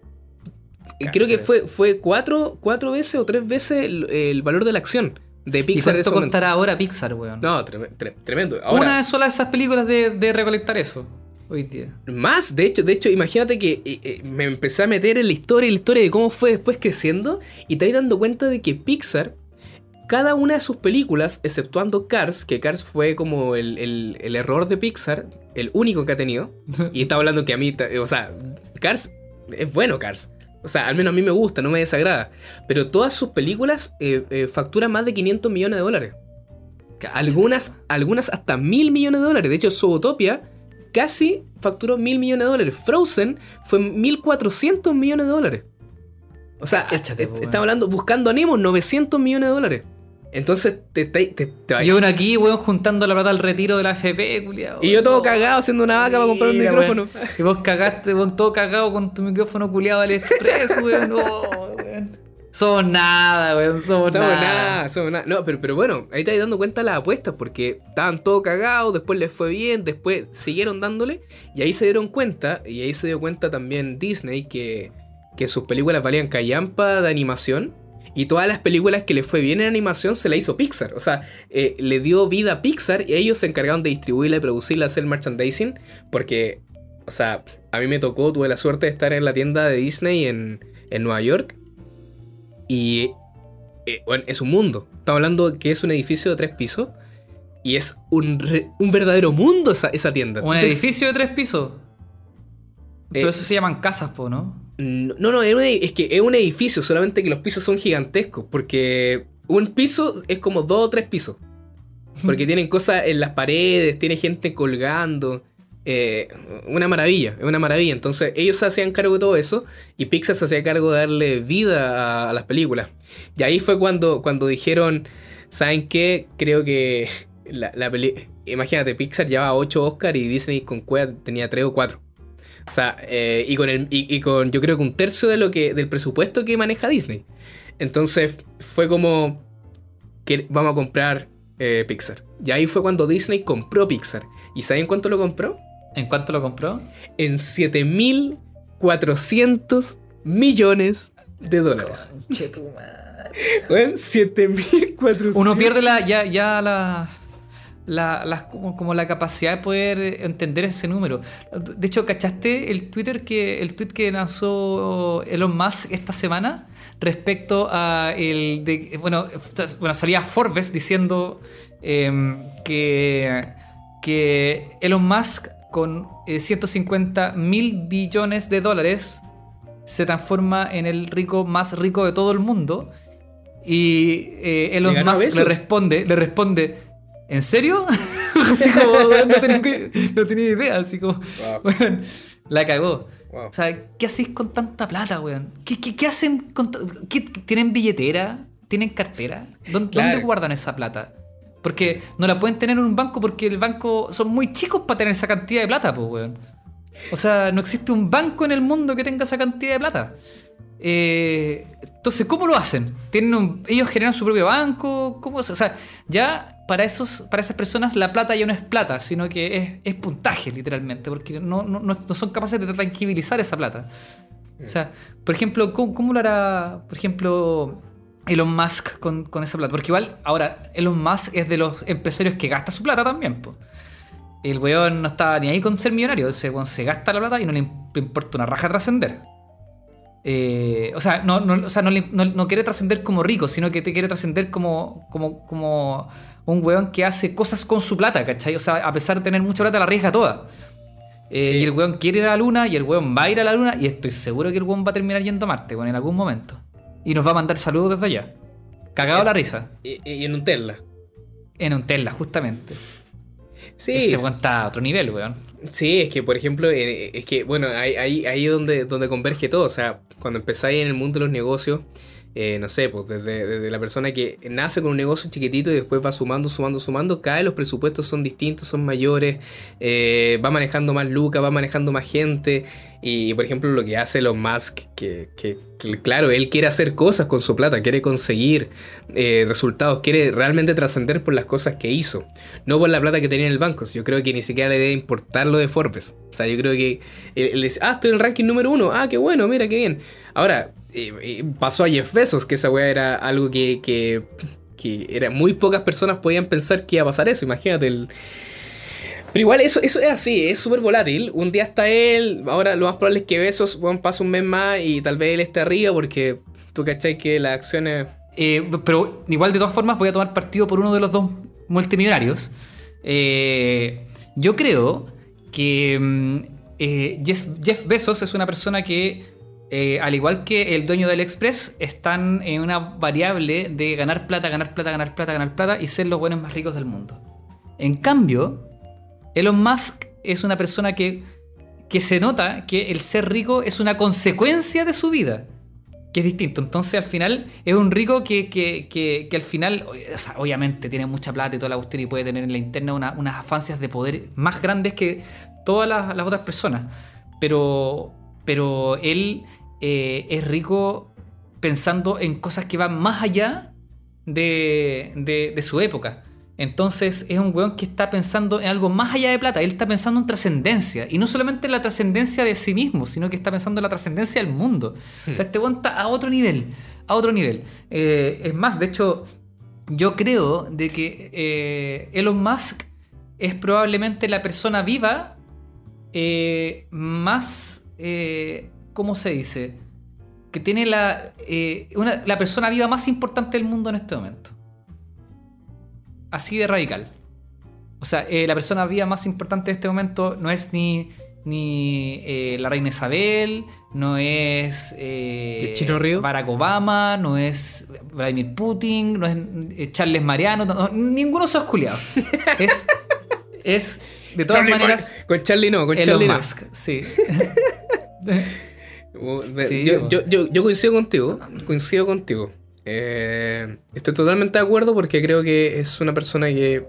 Y Creo que fue, fue cuatro, cuatro veces o tres veces el, el valor de la acción de ¿Y Pixar ese cuánto costará ahora Pixar, weón? No, trem- tre- tremendo. Ahora, Una sola de esas películas de, de recolectar eso hoy día. más, de hecho, de hecho, imagínate que eh, eh, me empecé a meter en la historia y la historia de cómo fue después creciendo y te vas dando cuenta de que Pixar cada una de sus películas, exceptuando Cars, que Cars fue como el, el- el error de Pixar, el único que ha tenido. (laughs) y estaba hablando que a mí, o sea, Cars es bueno, Cars. O sea, al menos a mí me gusta, no me desagrada. Pero todas sus películas eh, eh, facturan más de 500 millones de dólares. Algunas, algunas hasta mil millones de dólares. De hecho, Zootopia casi facturó mil millones de dólares. Frozen fue 1400 millones de dólares. O sea, Cáchate, hablando, buscando a Nemo, 900 millones de dólares. Entonces, te, te, te- te- Y uno aquí, weón, juntando la plata al retiro de la FP, culiao. y yo todo No. cagado haciendo una vaca para comprar un micrófono. weón. Y vos cagaste, weón, todo cagado con tu micrófono culiado al express, weón. (laughs) No, weón. Somos nada, weón. Somos, Somos nada. nada, somos nada. No, pero, pero bueno, ahí vas dando cuenta de las apuestas porque estaban todos cagados, después les fue bien, después siguieron dándole y ahí se dieron cuenta, y ahí se dio cuenta también Disney que, que sus películas valían callampa de animación y todas las películas que le fue bien en animación se la hizo Pixar. O sea, eh, le dio vida a Pixar y ellos se encargaron de distribuirla, de producirla, hacer merchandising porque, o sea, a mí me tocó, tuve la suerte de estar en la tienda de Disney en, en Nueva York y eh, bueno, es un mundo. Estamos hablando que es un edificio de tres pisos. Y es un, re- un verdadero mundo esa, esa tienda. Un edificio de tres pisos. Pero eso se llaman casas, po, ¿no? No, no, es, un edi- es que es un edificio, solamente que los pisos son gigantescos. Porque un piso es como dos o tres pisos. Porque tienen cosas en las paredes, tiene gente colgando. eh, una maravilla, es una maravilla. Entonces ellos se hacían cargo de todo eso y Pixar se hacía cargo de darle vida a, a las películas. Y ahí fue cuando, cuando dijeron, ¿saben qué? Creo que (laughs) la, la peli... Imagínate, Pixar llevaba 8 Oscar y Disney con Cueva tenía 3 o 4. O sea, eh, y con el y, y con yo creo que un tercio de lo que del presupuesto que maneja Disney. Entonces fue como que vamos a comprar eh, Pixar. Y ahí fue cuando Disney compró Pixar. ¿Y saben cuánto lo compró? ¿En cuánto lo compró? En 7.400 millones de dólares. Bueno, (laughs) 7.400. Uno pierde la, ya, ya la, la- como, la capacidad de poder entender ese número. De hecho, ¿cachaste el Twitter que el tweet que lanzó Elon Musk esta semana respecto a el de bueno, bueno salía Forbes diciendo em, que que Elon Musk con eh, 150 mil billones de dólares se transforma en el rico más rico de todo el mundo. Y eh, Elon Musk le responde, le responde, ¿en serio? (laughs) así como, no tenía, (laughs) que- no tenía idea, así como, Wow. la cagó. Wow. O sea, ¿qué hacéis con tanta plata, weón? ¿Qué, qué- qué hacen con qué- ¿Tienen billetera? ¿Tienen cartera? ¿Dónde, Claro. dónde guardan esa plata? Porque no la pueden tener en un banco porque el banco son muy chicos para tener esa cantidad de plata, pues, weón. O sea, no existe un banco en el mundo que tenga esa cantidad de plata. Eh, entonces, ¿cómo lo hacen? ¿Tienen ¿Ellos generan su propio banco? ¿Cómo? O sea, ya para, esos, para esas personas la plata ya no es plata, sino que es, puntaje, literalmente, porque no, no- no- son capaces de tangibilizar esa plata. O sea, por ejemplo, ¿cómo, lo hará, por ejemplo, Elon Musk con, con esa plata? Porque igual, ahora, Elon Musk es de los empresarios que gasta su plata también, po. El weón no está ni ahí con ser millonario. Ese weón se gasta la plata y no le imp- importa una raja trascender. Eh, o sea, no, no- o sea, no, le- no- no quiere trascender como rico, sino que te quiere trascender como, como, como un weón que hace cosas con su plata, ¿cachai? O sea, a pesar de tener mucha plata, la arriesga toda. Eh, Sí. Y el weón quiere ir a la luna y el weón va a ir a la luna y estoy seguro que el weón va a terminar yendo a Marte, weón, en algún momento. Y nos va a mandar saludos desde allá. Cagado la risa. Y, y en un Tesla. En un Tesla, justamente. Sí, este es- weón está a otro nivel, weón. Sí, es que por ejemplo, eh, es que bueno, ahí, ahí, ahí donde, donde converge todo. O sea, cuando empezáis en el mundo de los negocios, eh, no sé, pues desde, la persona que nace con un negocio chiquitito y después va sumando, sumando, sumando, cada vez los presupuestos son distintos, son mayores, eh, va manejando más lucas, va manejando más gente. Y por ejemplo, lo que hace Elon Musk, que, que- que, claro, él quiere hacer cosas con su plata, quiere conseguir eh, resultados, quiere realmente trascender por las cosas que hizo, no por la plata que tenía en el banco. Yo creo que ni siquiera le debe importar lo de Forbes. O sea, yo creo que él dice, ah, estoy en el ranking número uno, ah, qué bueno, mira, qué bien. Ahora, eh, eh, pasó a Jeff Bezos, que esa weá era algo que, que, era muy pocas personas podían pensar que iba a pasar eso, imagínate el... Pero igual eso, eso es así, es súper volátil. Un día está él, ahora lo más probable es que Besos pase un mes más y tal vez él esté arriba porque tú cachai que las acciones Eh, pero igual de todas formas voy a tomar partido por uno de los dos multimillonarios. Eh, yo creo que mm, eh, Jeff Bezos es una persona que, al igual que el dueño del Express, están en una variable de ganar plata, ganar plata, ganar plata, ganar plata y ser los buenos más ricos del mundo. En cambio, Elon Musk es una persona que, que se nota que el ser rico es una consecuencia de su vida que es distinto. Entonces, al final, es un rico que, que, que, al final, obviamente, tiene mucha plata y toda la cuestión y puede tener en la interna unas afancias de poder más grandes que todas las, otras personas. Pero, pero él eh, es rico pensando en cosas que van más allá de, de su época. Entonces es un weón que está pensando en algo más allá de plata. Él está pensando en trascendencia. Y no solamente en la trascendencia de sí mismo, sino que está pensando en la trascendencia del mundo. O sea, hmm. este weón está a otro nivel. A otro nivel. Eh, es más, de hecho, yo creo de que eh, Elon Musk es probablemente la persona viva eh, más. ¿Cómo se dice? Que tiene la, la persona viva más importante del mundo en este momento así de radical. O sea, eh, la persona viva más importante de este momento no es ni, ni eh, la reina Isabel, no es eh, Barack Obama, no es Vladimir Putin, no es Charles Mariano, ninguno de esos culiados. (laughs) es, es, de todas maneras. con Charlie no, con Elon Charlie Musk, sí. (laughs) yo, yo, yo coincido contigo, coincido contigo. Eh, estoy totalmente de acuerdo porque creo que es una persona que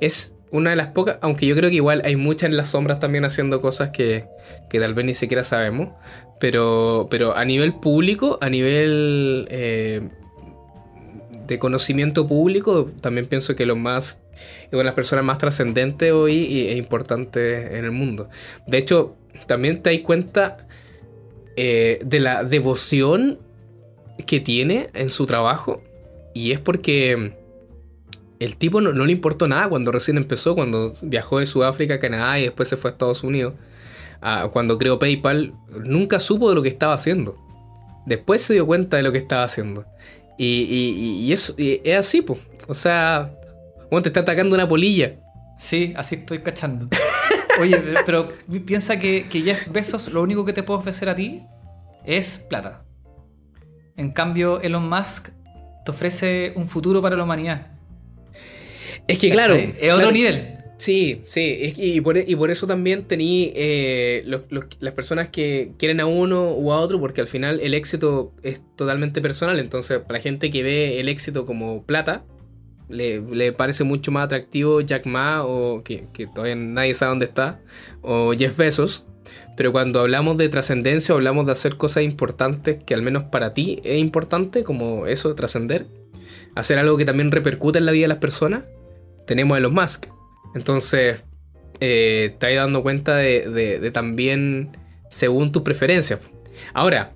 es una de las pocas, aunque yo creo que igual hay muchas en las sombras también haciendo cosas que, tal vez ni siquiera sabemos, pero, pero a nivel público, a nivel eh, de conocimiento público, también pienso que lo más es una de las personas más trascendentes hoy e importantes en el mundo. De hecho, también te das cuenta eh, de la devoción que tiene en su trabajo y es porque el tipo no, le importó nada cuando recién empezó, cuando viajó de Sudáfrica a Canadá y después se fue a Estados Unidos. cuando creó PayPal, nunca supo de lo que estaba haciendo. Después se dio cuenta de lo que estaba haciendo. Y, y, eso, es así, pues. O sea, bueno, te está atacando una polilla. Sí, así estoy cachando. (laughs) Oye, pero piensa que, que Jeff Bezos lo único que te puede ofrecer a ti es plata. En cambio, Elon Musk te ofrece un futuro para la humanidad. Es que, claro. Es otro nivel. Sí, sí, y por, y por eso también tení eh, las personas que quieren a uno o a otro, porque al final el éxito es totalmente personal, entonces para la gente que ve el éxito como plata, le, parece mucho más atractivo Jack Ma, o que, todavía nadie sabe dónde está, o Jeff Bezos, pero cuando hablamos de trascendencia, hablamos de hacer cosas importantes que al menos para ti es importante, como eso, trascender, hacer algo que también repercute en la vida de las personas, tenemos a los Musk. Entonces, eh, te vas dando cuenta de, también según tus preferencias. Ahora,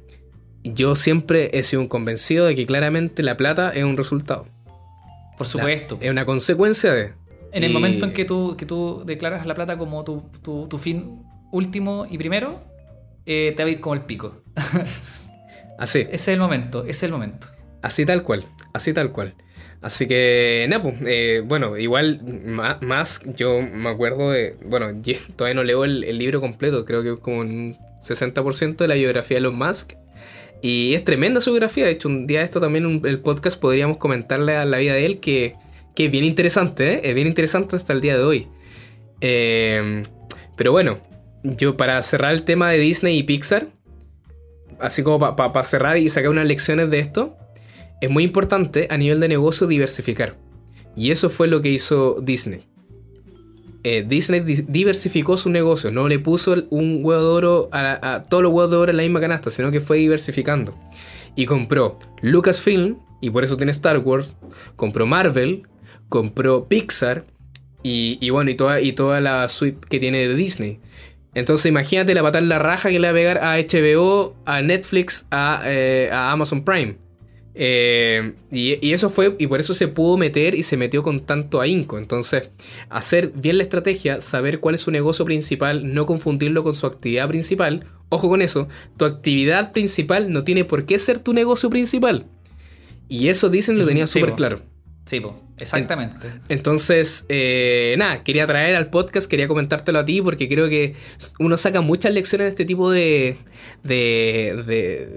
yo siempre he sido un convencido de que claramente la plata es un resultado. Por supuesto. es una consecuencia de... En el momento en que tú, que tú declaras la plata como tu, tu, tu fin último y primero, eh, te va a ir como el pico. (laughs) Así. Ese es el momento, ese es el momento. Así tal cual, así tal cual. Así que, nada, pues, eh, bueno, igual más, yo me acuerdo de, bueno, (laughs) todavía no leo el, libro completo, creo que es como un 60% de la biografía de Elon Musk. Y es tremenda su biografía, de hecho un día esto también en el podcast podríamos comentarle a la vida de él que, que es bien interesante, ¿eh? es bien interesante hasta el día de hoy. pero bueno, yo para cerrar el tema de Disney y Pixar, así como para cerrar y sacar unas lecciones de esto, es muy importante a nivel de negocio diversificar. Y eso fue lo que hizo Disney. Eh, Disney diversificó su negocio, no le puso un huevo de oro a, todos los huevos de oro en la misma canasta, sino que fue diversificando. Y compró Lucasfilm, y por eso tiene Star Wars, compró Marvel, compró Pixar, y, bueno, y toda, y toda la suite que tiene de Disney. Entonces imagínate la patada en la raja que le va a pegar a HBO, a Netflix, a, eh, Amazon Prime. Eh, y, eso fue, y por eso se pudo meter y se metió con tanto ahínco. Entonces, hacer bien la estrategia, saber cuál es su negocio principal, no confundirlo con su actividad principal. Ojo con eso, tu actividad principal no tiene por qué ser tu negocio principal. Y eso Disney lo tenía súper claro. Sí, po, exactamente. Entonces, eh, nada, quería traer al podcast, quería comentártelo a ti porque creo que uno saca muchas lecciones de este tipo de, de, de,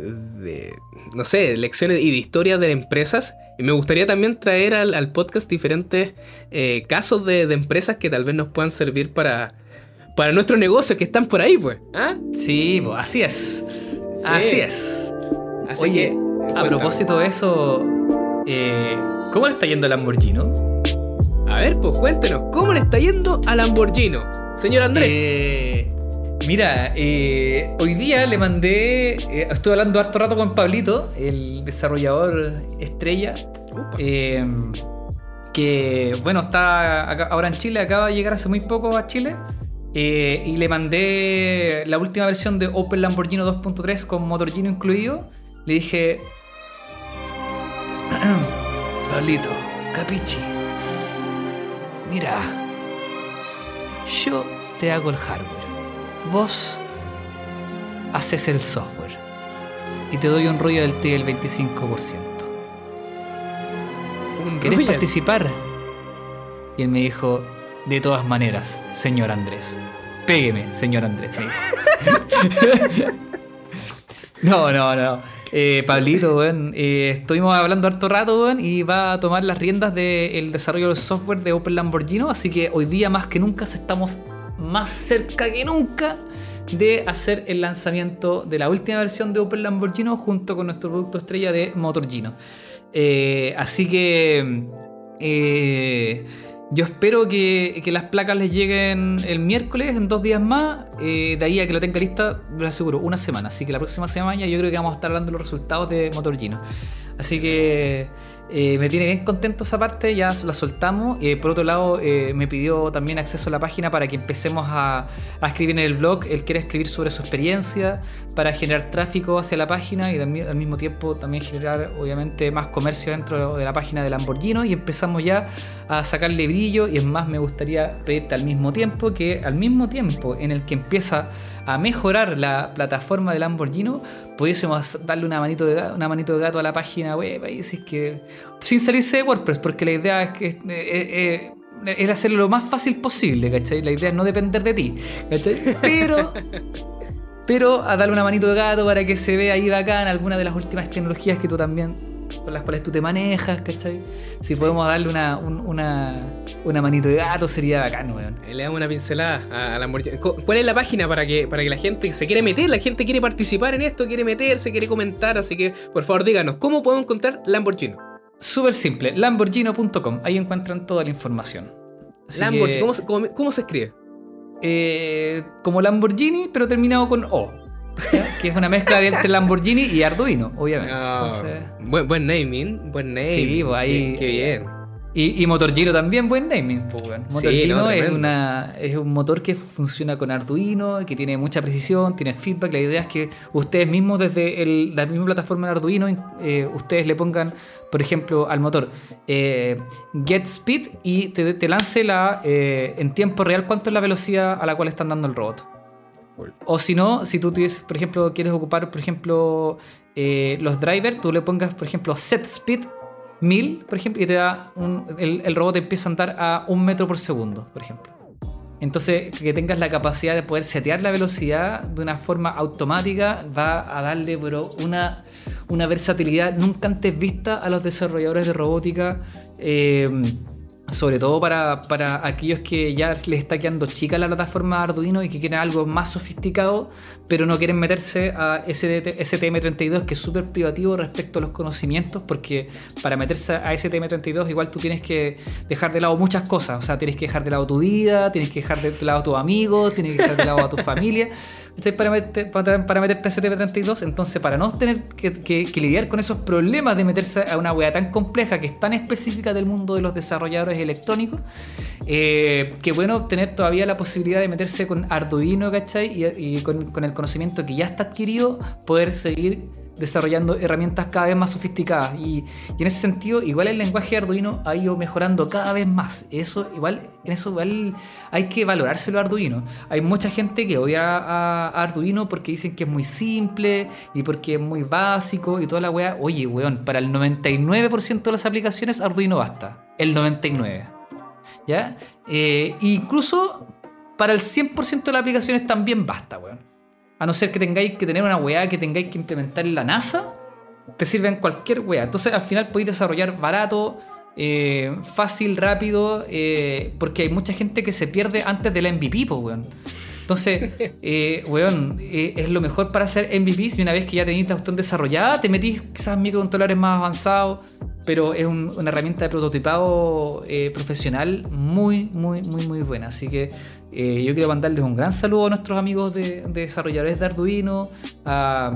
de, no sé, lecciones y de historias de empresas. Y me gustaría también traer al, al podcast diferentes eh, casos de, de empresas que tal vez nos puedan servir para, para nuestros negocios que están por ahí, pues. ¿Ah? Sí, po, así es. Así es. Así Oye, que, a propósito de eso, eh, ¿cómo le está yendo el Lamborghini? A ver, pues cuéntenos, ¿cómo le está yendo a Lamborghini? Señor Andrés. Eh, mira, eh, hoy día le mandé. eh, estuve hablando harto rato con Pablito, el desarrollador estrella. Eh, que bueno, está acá- ahora en Chile, acaba de llegar hace muy poco a Chile. eh, y le mandé la última versión de Opel Lamborghini 2.3 con motor Gino incluido. Le dije. (clears throat) Pablito, capichi. Mira, yo te hago el hardware. Vos haces el software. Y te doy un royalty del 25%. Un ¿Querés royal. participar? Y él me dijo, de todas maneras, señor Andrés. Pégueme, señor Andrés. (laughs) no, no, no. Eh, Pablito, eh, estuvimos hablando harto rato, y va a tomar las riendas del desarrollo del software de Opel Lamborghini. Así que hoy día más que nunca estamos más cerca que nunca de hacer el lanzamiento de la última versión de Opel Lamborghini junto con nuestro producto estrella de Motor Gino. Eh, así que eh, yo espero que, que las placas les lleguen el miércoles, en dos días más. Eh, de ahí a que lo tenga lista, lo aseguro, una semana. Así que la próxima semana yo creo que vamos a estar hablando de los resultados de Motor Gino. Así que eh, me tiene bien contento esa parte, ya la soltamos. Eh, por otro lado, eh, me pidió también acceso a la página para que empecemos a, escribir en el blog. Él quiere escribir sobre su experiencia para generar tráfico hacia la página y también, al mismo tiempo también generar, obviamente, más comercio dentro de la página de Lamborghini. Y empezamos ya a sacarle brillo. Y es más, me gustaría pedirte al mismo tiempo que al mismo tiempo en el que empieza a mejorar la plataforma de Lamborghini, pudiésemos darle una manito de gato, una manito de gato a la página web si es que sin salirse de WordPress, porque la idea es que eh, eh, eh, es hacerlo lo más fácil posible, ¿cachai? La idea es no depender de ti, ¿cachai? Pero (laughs) pero a darle una manito de gato para que se vea ahí bacán alguna de las últimas tecnologías que tú también con las cuales tú te manejas, ¿cachai? Si podemos darle una, un- una, una manito de gato sería bacán, weón. Eh, Le damos una pincelada a, a Lamborghini. Co- ¿Cuál es la página para que, para que la gente se quiere meter? La gente quiere participar en esto, quiere meterse, quiere comentar. Así que, por favor, díganos, ¿cómo podemos encontrar Lamborghini? Súper simple, lamborghini.com, ahí encuentran toda la información. Lamborghini, que, ¿cómo, se- cómo- cómo se escribe? eh, como Lamborghini, pero terminado con O. ¿ya? Que es una mezcla entre Lamborghini y Arduino, obviamente. Ah, Entonces, buen, buen naming, buen naming. Sí, pues ahí- Qué, qué bien. Y, y Motor Giro también, buen naming. pues, weón. Motor Sí, Giro no, es, tremendo. una, es un motor que funciona con Arduino, que tiene mucha precisión, tiene feedback. La idea es que ustedes mismos desde el- la misma plataforma de Arduino, eh, ustedes le pongan, por ejemplo, al motor eh, Get Speed y te, te lance la, eh, en tiempo real cuánto es la velocidad a la cual están dando el robot. O si no, si tú tienes, por ejemplo, quieres ocupar, por ejemplo, eh, los drivers, tú le pongas, por ejemplo, set speed 1000, por ejemplo, y te da un, el, el robot empieza a andar a un metro por segundo, por ejemplo. Entonces, que tengas la capacidad de poder setear la velocidad de una forma automática va a darle pero una, una versatilidad nunca antes vista a los desarrolladores de robótica. eh, sobre todo para, para aquellos que ya les está quedando chica la plataforma Arduino y que quieren algo más sofisticado, pero no quieren meterse a SDT STM32, que es súper privativo respecto a los conocimientos, porque para meterse a STM32 igual tú tienes que dejar de lado muchas cosas. O sea, tienes que dejar de lado tu vida, tienes que dejar de lado a tus amigos, tienes que dejar de lado a tu familia. (laughs) Para, meter- para, para meterte a STM32, entonces para no tener que, que- que lidiar con esos problemas de meterse a una wea tan compleja que es tan específica del mundo de los desarrolladores electrónicos. Eh, que bueno tener todavía la posibilidad de meterse con Arduino, ¿cachai? Y, con, con, el conocimiento que ya está adquirido, poder seguir desarrollando herramientas cada vez más sofisticadas. Y, en ese sentido, igual el lenguaje de Arduino ha ido mejorando cada vez más. Eso igual, en eso igual hay que valorárselo a Arduino. Hay mucha gente que odia a, Arduino porque dicen que es muy simple y porque es muy básico y toda la weá. Oye, weón, para el 99% de las aplicaciones Arduino basta. El 99%. ¿Ya? Eh, incluso para el 100% de las aplicaciones también basta, weón a no ser que tengáis que tener una weá que tengáis que implementar en la NASA, te sirve en cualquier weá. Entonces al final podéis desarrollar barato, eh, fácil, rápido, eh, porque hay mucha gente que se pierde antes de la MVP, weón. Entonces, eh, weón, es lo mejor para hacer MVPs y una vez que ya tenéis la cuestión desarrollada, te metís quizás microcontroladores más avanzados, pero es una herramienta de prototipado profesional muy, muy, muy, muy buena. Así que eh, yo quiero mandarles un gran saludo a nuestros amigos de, desarrolladores de Arduino, a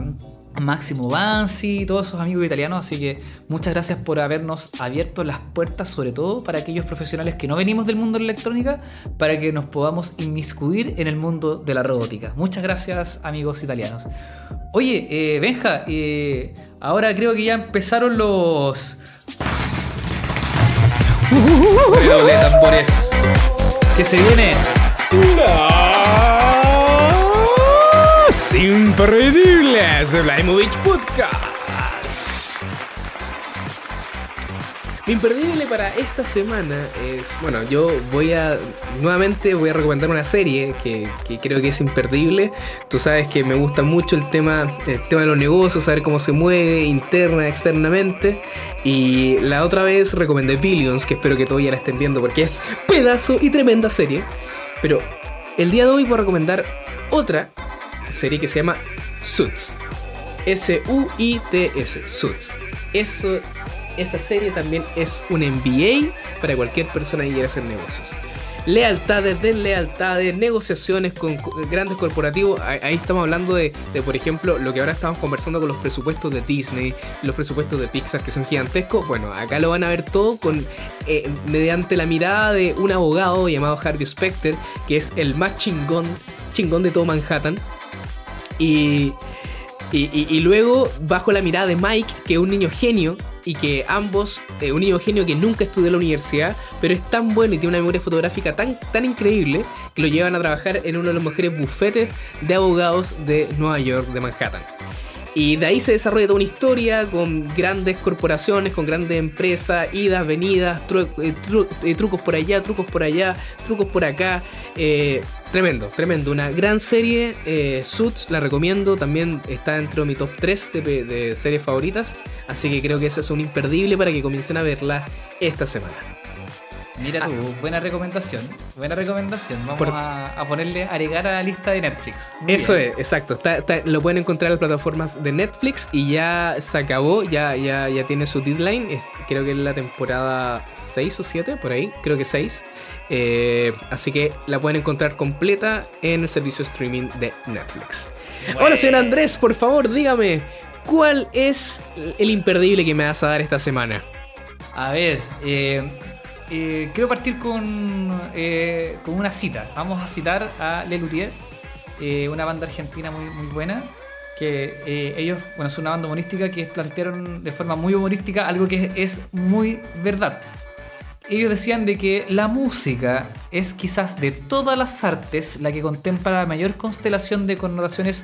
Máximo Bansi, todos esos amigos italianos. Así que muchas gracias por habernos abierto las puertas, sobre todo para aquellos profesionales que no venimos del mundo de la electrónica, para que nos podamos inmiscuir en el mundo de la robótica. Muchas gracias, amigos italianos. Oye, eh, Benja, eh, ahora creo que ya empezaron los. de tambores. Que se viene las imperdibles de Blaimovich Podcast. imperdible para esta semana es, bueno, yo voy a, nuevamente voy a recomendar una serie que, creo que es imperdible. Tú sabes que me gusta mucho el tema, el tema de los negocios, saber cómo se mueve interna, externamente. Y la otra vez recomendé Billions, que espero que todavía la estén viendo porque es pedazo y tremenda serie. Pero el día de hoy voy a recomendar otra serie que se llama Suits. S-U-I-T-S. Suits. Eso, esa serie también es un MBA para cualquier persona que quiera hacer negocios lealtades, deslealtades, negociaciones con grandes corporativos. Ahí estamos hablando de, por ejemplo, lo que ahora estamos conversando con los presupuestos de Disney, los presupuestos de Pixar que son gigantescos. Bueno, acá lo van a ver todo con eh, mediante la mirada de un abogado llamado Harvey Specter, que es el más chingón, chingón de todo Manhattan. Y, y luego, bajo la mirada de Mike, que es un niño genio, y que ambos, eh, un niño genio que nunca estudió en la universidad, pero es tan bueno y tiene una memoria fotográfica tan, tan increíble que lo llevan a trabajar en uno de los mejores bufetes de abogados de Nueva York, de Manhattan. Y de ahí se desarrolla toda una historia con grandes corporaciones, con grandes empresas, idas, venidas, eh, eh, trucos por allá, trucos por allá, trucos por acá. Tremendo, tremendo. Una gran serie. Suits, la recomiendo. También está dentro de mi top 3 de series favoritas. Así que creo que esa es un imperdible para que comiencen a verla esta semana. Mira tú, ah. buena recomendación. Buena recomendación. Vamos a, ponerle agregar a la lista de Netflix. Eso es, exacto. lo pueden encontrar en las plataformas de Netflix y ya se acabó, ya, ya, ya tiene su deadline. creo que es la temporada 6 o 7, por ahí. Creo que 6. Eh, así que la pueden encontrar completa en el servicio streaming de Netflix. Ahora, señor Andrés, por favor, dígame, ¿cuál es el imperdible que me vas a dar esta semana? A ver, eh, eh, quiero partir con, con una cita. Vamos a citar a Le Luthier, una banda argentina muy, muy buena. Que ellos, bueno, es una banda humorística que plantearon de forma muy humorística algo que es muy verdad. Ellos decían de que la música es quizás de todas las artes la que contempla la mayor constelación de connotaciones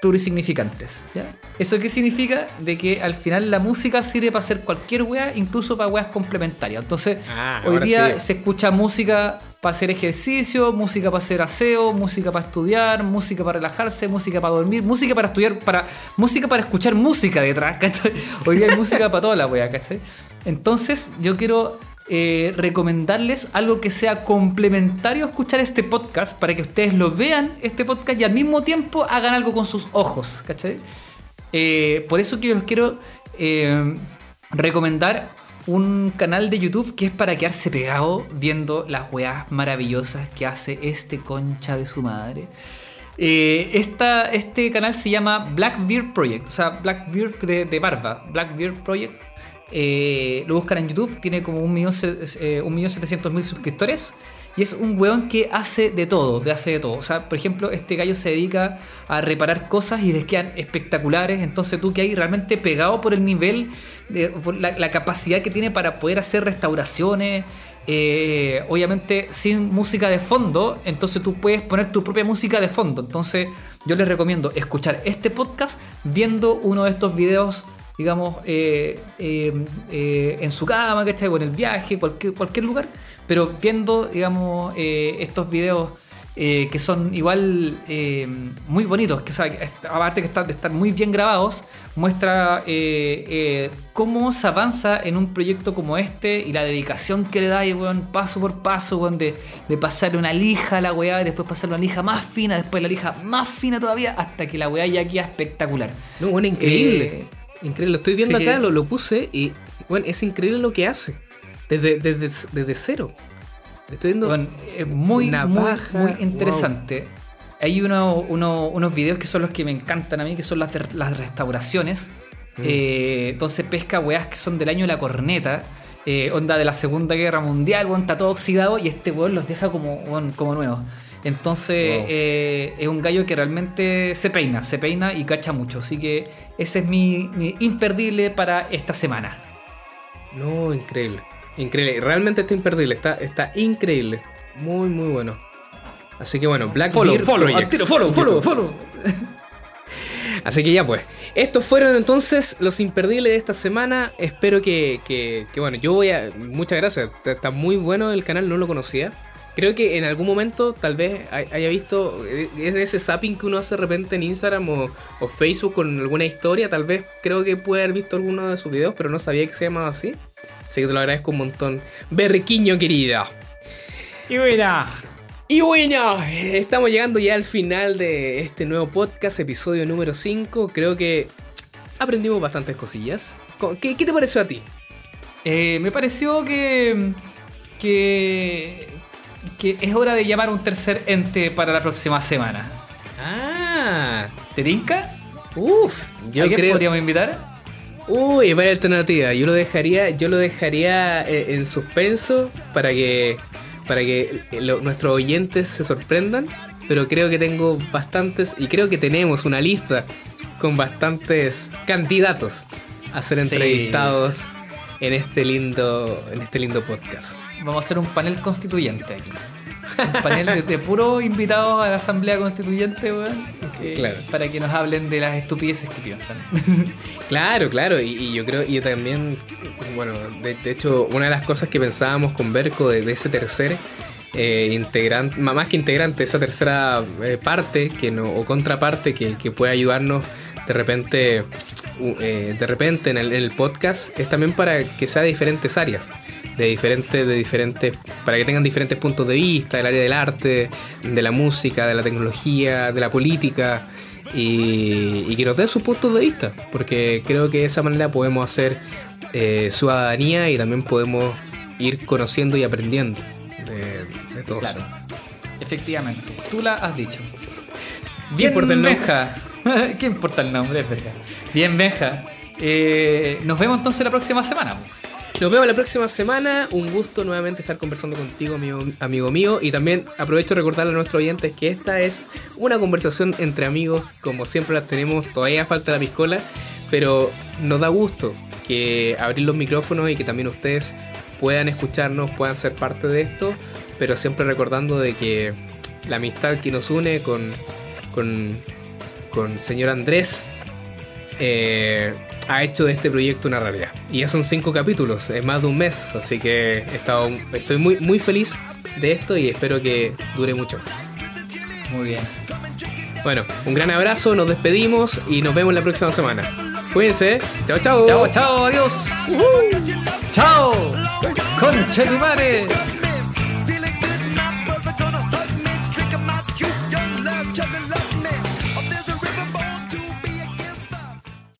plurisignificantes. ¿ya? ¿Eso qué significa? De que al final la música sirve para hacer cualquier weá, incluso para weas complementarias. Entonces, ah, hoy día se escucha música para hacer ejercicio, música para hacer aseo, música para estudiar, música para relajarse, música para dormir, música para estudiar, para música para escuchar música detrás, (laughs) ¿cachai? Hoy día hay música para toda la wea, ¿cachai? Entonces, yo quiero eh, recomendarles algo que sea complementario a escuchar este podcast para que ustedes lo vean, este podcast, y al mismo tiempo hagan algo con sus ojos, ¿cachai? Eh, por eso que yo los quiero eh, recomendar un canal de YouTube que es para quedarse pegado viendo las weas maravillosas que hace este concha de su madre. este canal se llama Blackbeard Project, o sea, Blackbeard de, de barba, Blackbeard Project. Eh, lo buscan en YouTube, tiene como un millón, eh, suscriptores. Y es un weón que hace de todo, de hace de todo. O sea, por ejemplo, este gallo se dedica a reparar cosas y les quedan espectaculares. Entonces tú que hay realmente pegado por el nivel, de, por la, la capacidad que tiene para poder hacer restauraciones. eh, obviamente sin música de fondo, entonces tú puedes poner tu propia música de fondo. Entonces yo les recomiendo escuchar este podcast viendo uno de estos videos digamos, eh, eh, eh, en su cama, ¿cachai? O en el viaje, cualquier, cualquier lugar, pero viendo, digamos, estos videos que son igual muy bonitos, que sabe, que, aparte que están, de estar muy bien grabados, muestra cómo se avanza en un proyecto como este y la dedicación que le da, y, weón, paso por paso, weón, de, de pasarle una lija a la weá, y después pasarle una lija más fina, después la lija más fina todavía, hasta que la weá ya queda espectacular. No, bueno, increíble. Increíble. Lo estoy viendo sí acá, lo, lo puse y, bueno, es increíble lo que hace. Desde, desde, desde cero. Estoy viendo. Bueno, es muy, Una muy, muy interesante. Hay uno, uno- unos videos que son los que me encantan a mí, que son las, de- las restauraciones. Mm. Eh, entonces pesca weas que son del año de la corneta. eh, onda de la Segunda Guerra Mundial, weón, está todo oxidado y este weón los deja como, weón, como nuevos. Entonces Wow. eh, es un gallo que realmente se peina, se peina y cacha mucho. Así que ese es mi, mi imperdible para esta semana. No, increíble. Increíble. Realmente está imperdible. Está, está increíble. Muy, muy bueno. Así que bueno, Black Follow, follow, Projects follow, follow, follow. (laughs) Así que ya pues. Estos fueron entonces los imperdibles de esta semana. Espero que, que- que, bueno, yo voy a... Muchas gracias. Está muy bueno el canal, no lo conocía. Creo que en algún momento tal vez hay- haya visto eh, es ese zapping que uno hace de repente en Instagram o, o Facebook con alguna historia. Tal vez creo que puede haber visto alguno de sus videos, pero no sabía que se llamaba así. Así que te lo agradezco un montón. Berriquiño querida. Y mira, Y bueno, estamos llegando ya al final de este nuevo podcast, episodio número 5. Creo que aprendimos bastantes cosillas. Co- ¿Qué, qué te pareció a ti? Eh, me pareció que, que, que es hora de llamar a un tercer ente para la próxima semana. Ah, ¿Te tinca? uff, yo ¿A quién creo. podríamos invitar? Uy, vaya alternativa. Yo lo dejaría, yo lo dejaría eh, en suspenso para que, para que lo- nuestros oyentes se sorprendan. Pero creo que tengo bastantes y creo que tenemos una lista con bastantes candidatos a ser Sí. entrevistados en este lindo, en este lindo podcast. Vamos a hacer un panel constituyente aquí. Un panel de, de puros invitados a la asamblea constituyente, weón. que- Claro. Para que nos hablen de las estupideces que piensan. (laughs) Claro, claro, y, y yo creo, y yo también, bueno, de, de hecho, una de las cosas que pensábamos con Berco de, de ese tercer eh, integrante, más que integrante, esa tercera eh, parte que no, o contraparte que, que puede ayudarnos de repente, u- eh, de repente en el, en el podcast, es también para que sea de diferentes áreas. De diferentes, de diferentes, para que tengan diferentes puntos de vista, del área del arte, de la música, de la tecnología, de la política, y, y que nos den sus puntos de vista, porque creo que de esa manera podemos hacer eh, ciudadanía y también podemos ir conociendo y aprendiendo de, de todos. Claro. Efectivamente. Tú la has dicho. ¿Qué Bien, importa el. (laughs) ¿Qué importa el nombre? Es verdad. Bien, Benja. Eh, nos vemos entonces la próxima semana. Nos vemos la próxima semana. Un gusto nuevamente estar conversando contigo, amigo, amigo mío. Y también aprovecho de recordarle a nuestros oyentes que esta es una conversación entre amigos, como siempre las tenemos. Todavía falta la piscola, pero nos da gusto que abrir los micrófonos y que también ustedes puedan escucharnos, puedan ser parte de esto, pero siempre recordando de que la amistad que nos une con, con, con señor Andrés eh, ha hecho de este proyecto una realidad. Y ya son cinco capítulos, es más de un mes, así que he estado, estoy muy, muy feliz de esto y espero que dure mucho más. Muy bien. Bueno, un gran abrazo, nos despedimos y nos vemos la próxima semana. Cuídense, chao chao. Chao, chao, adiós. Chao. De tu madre.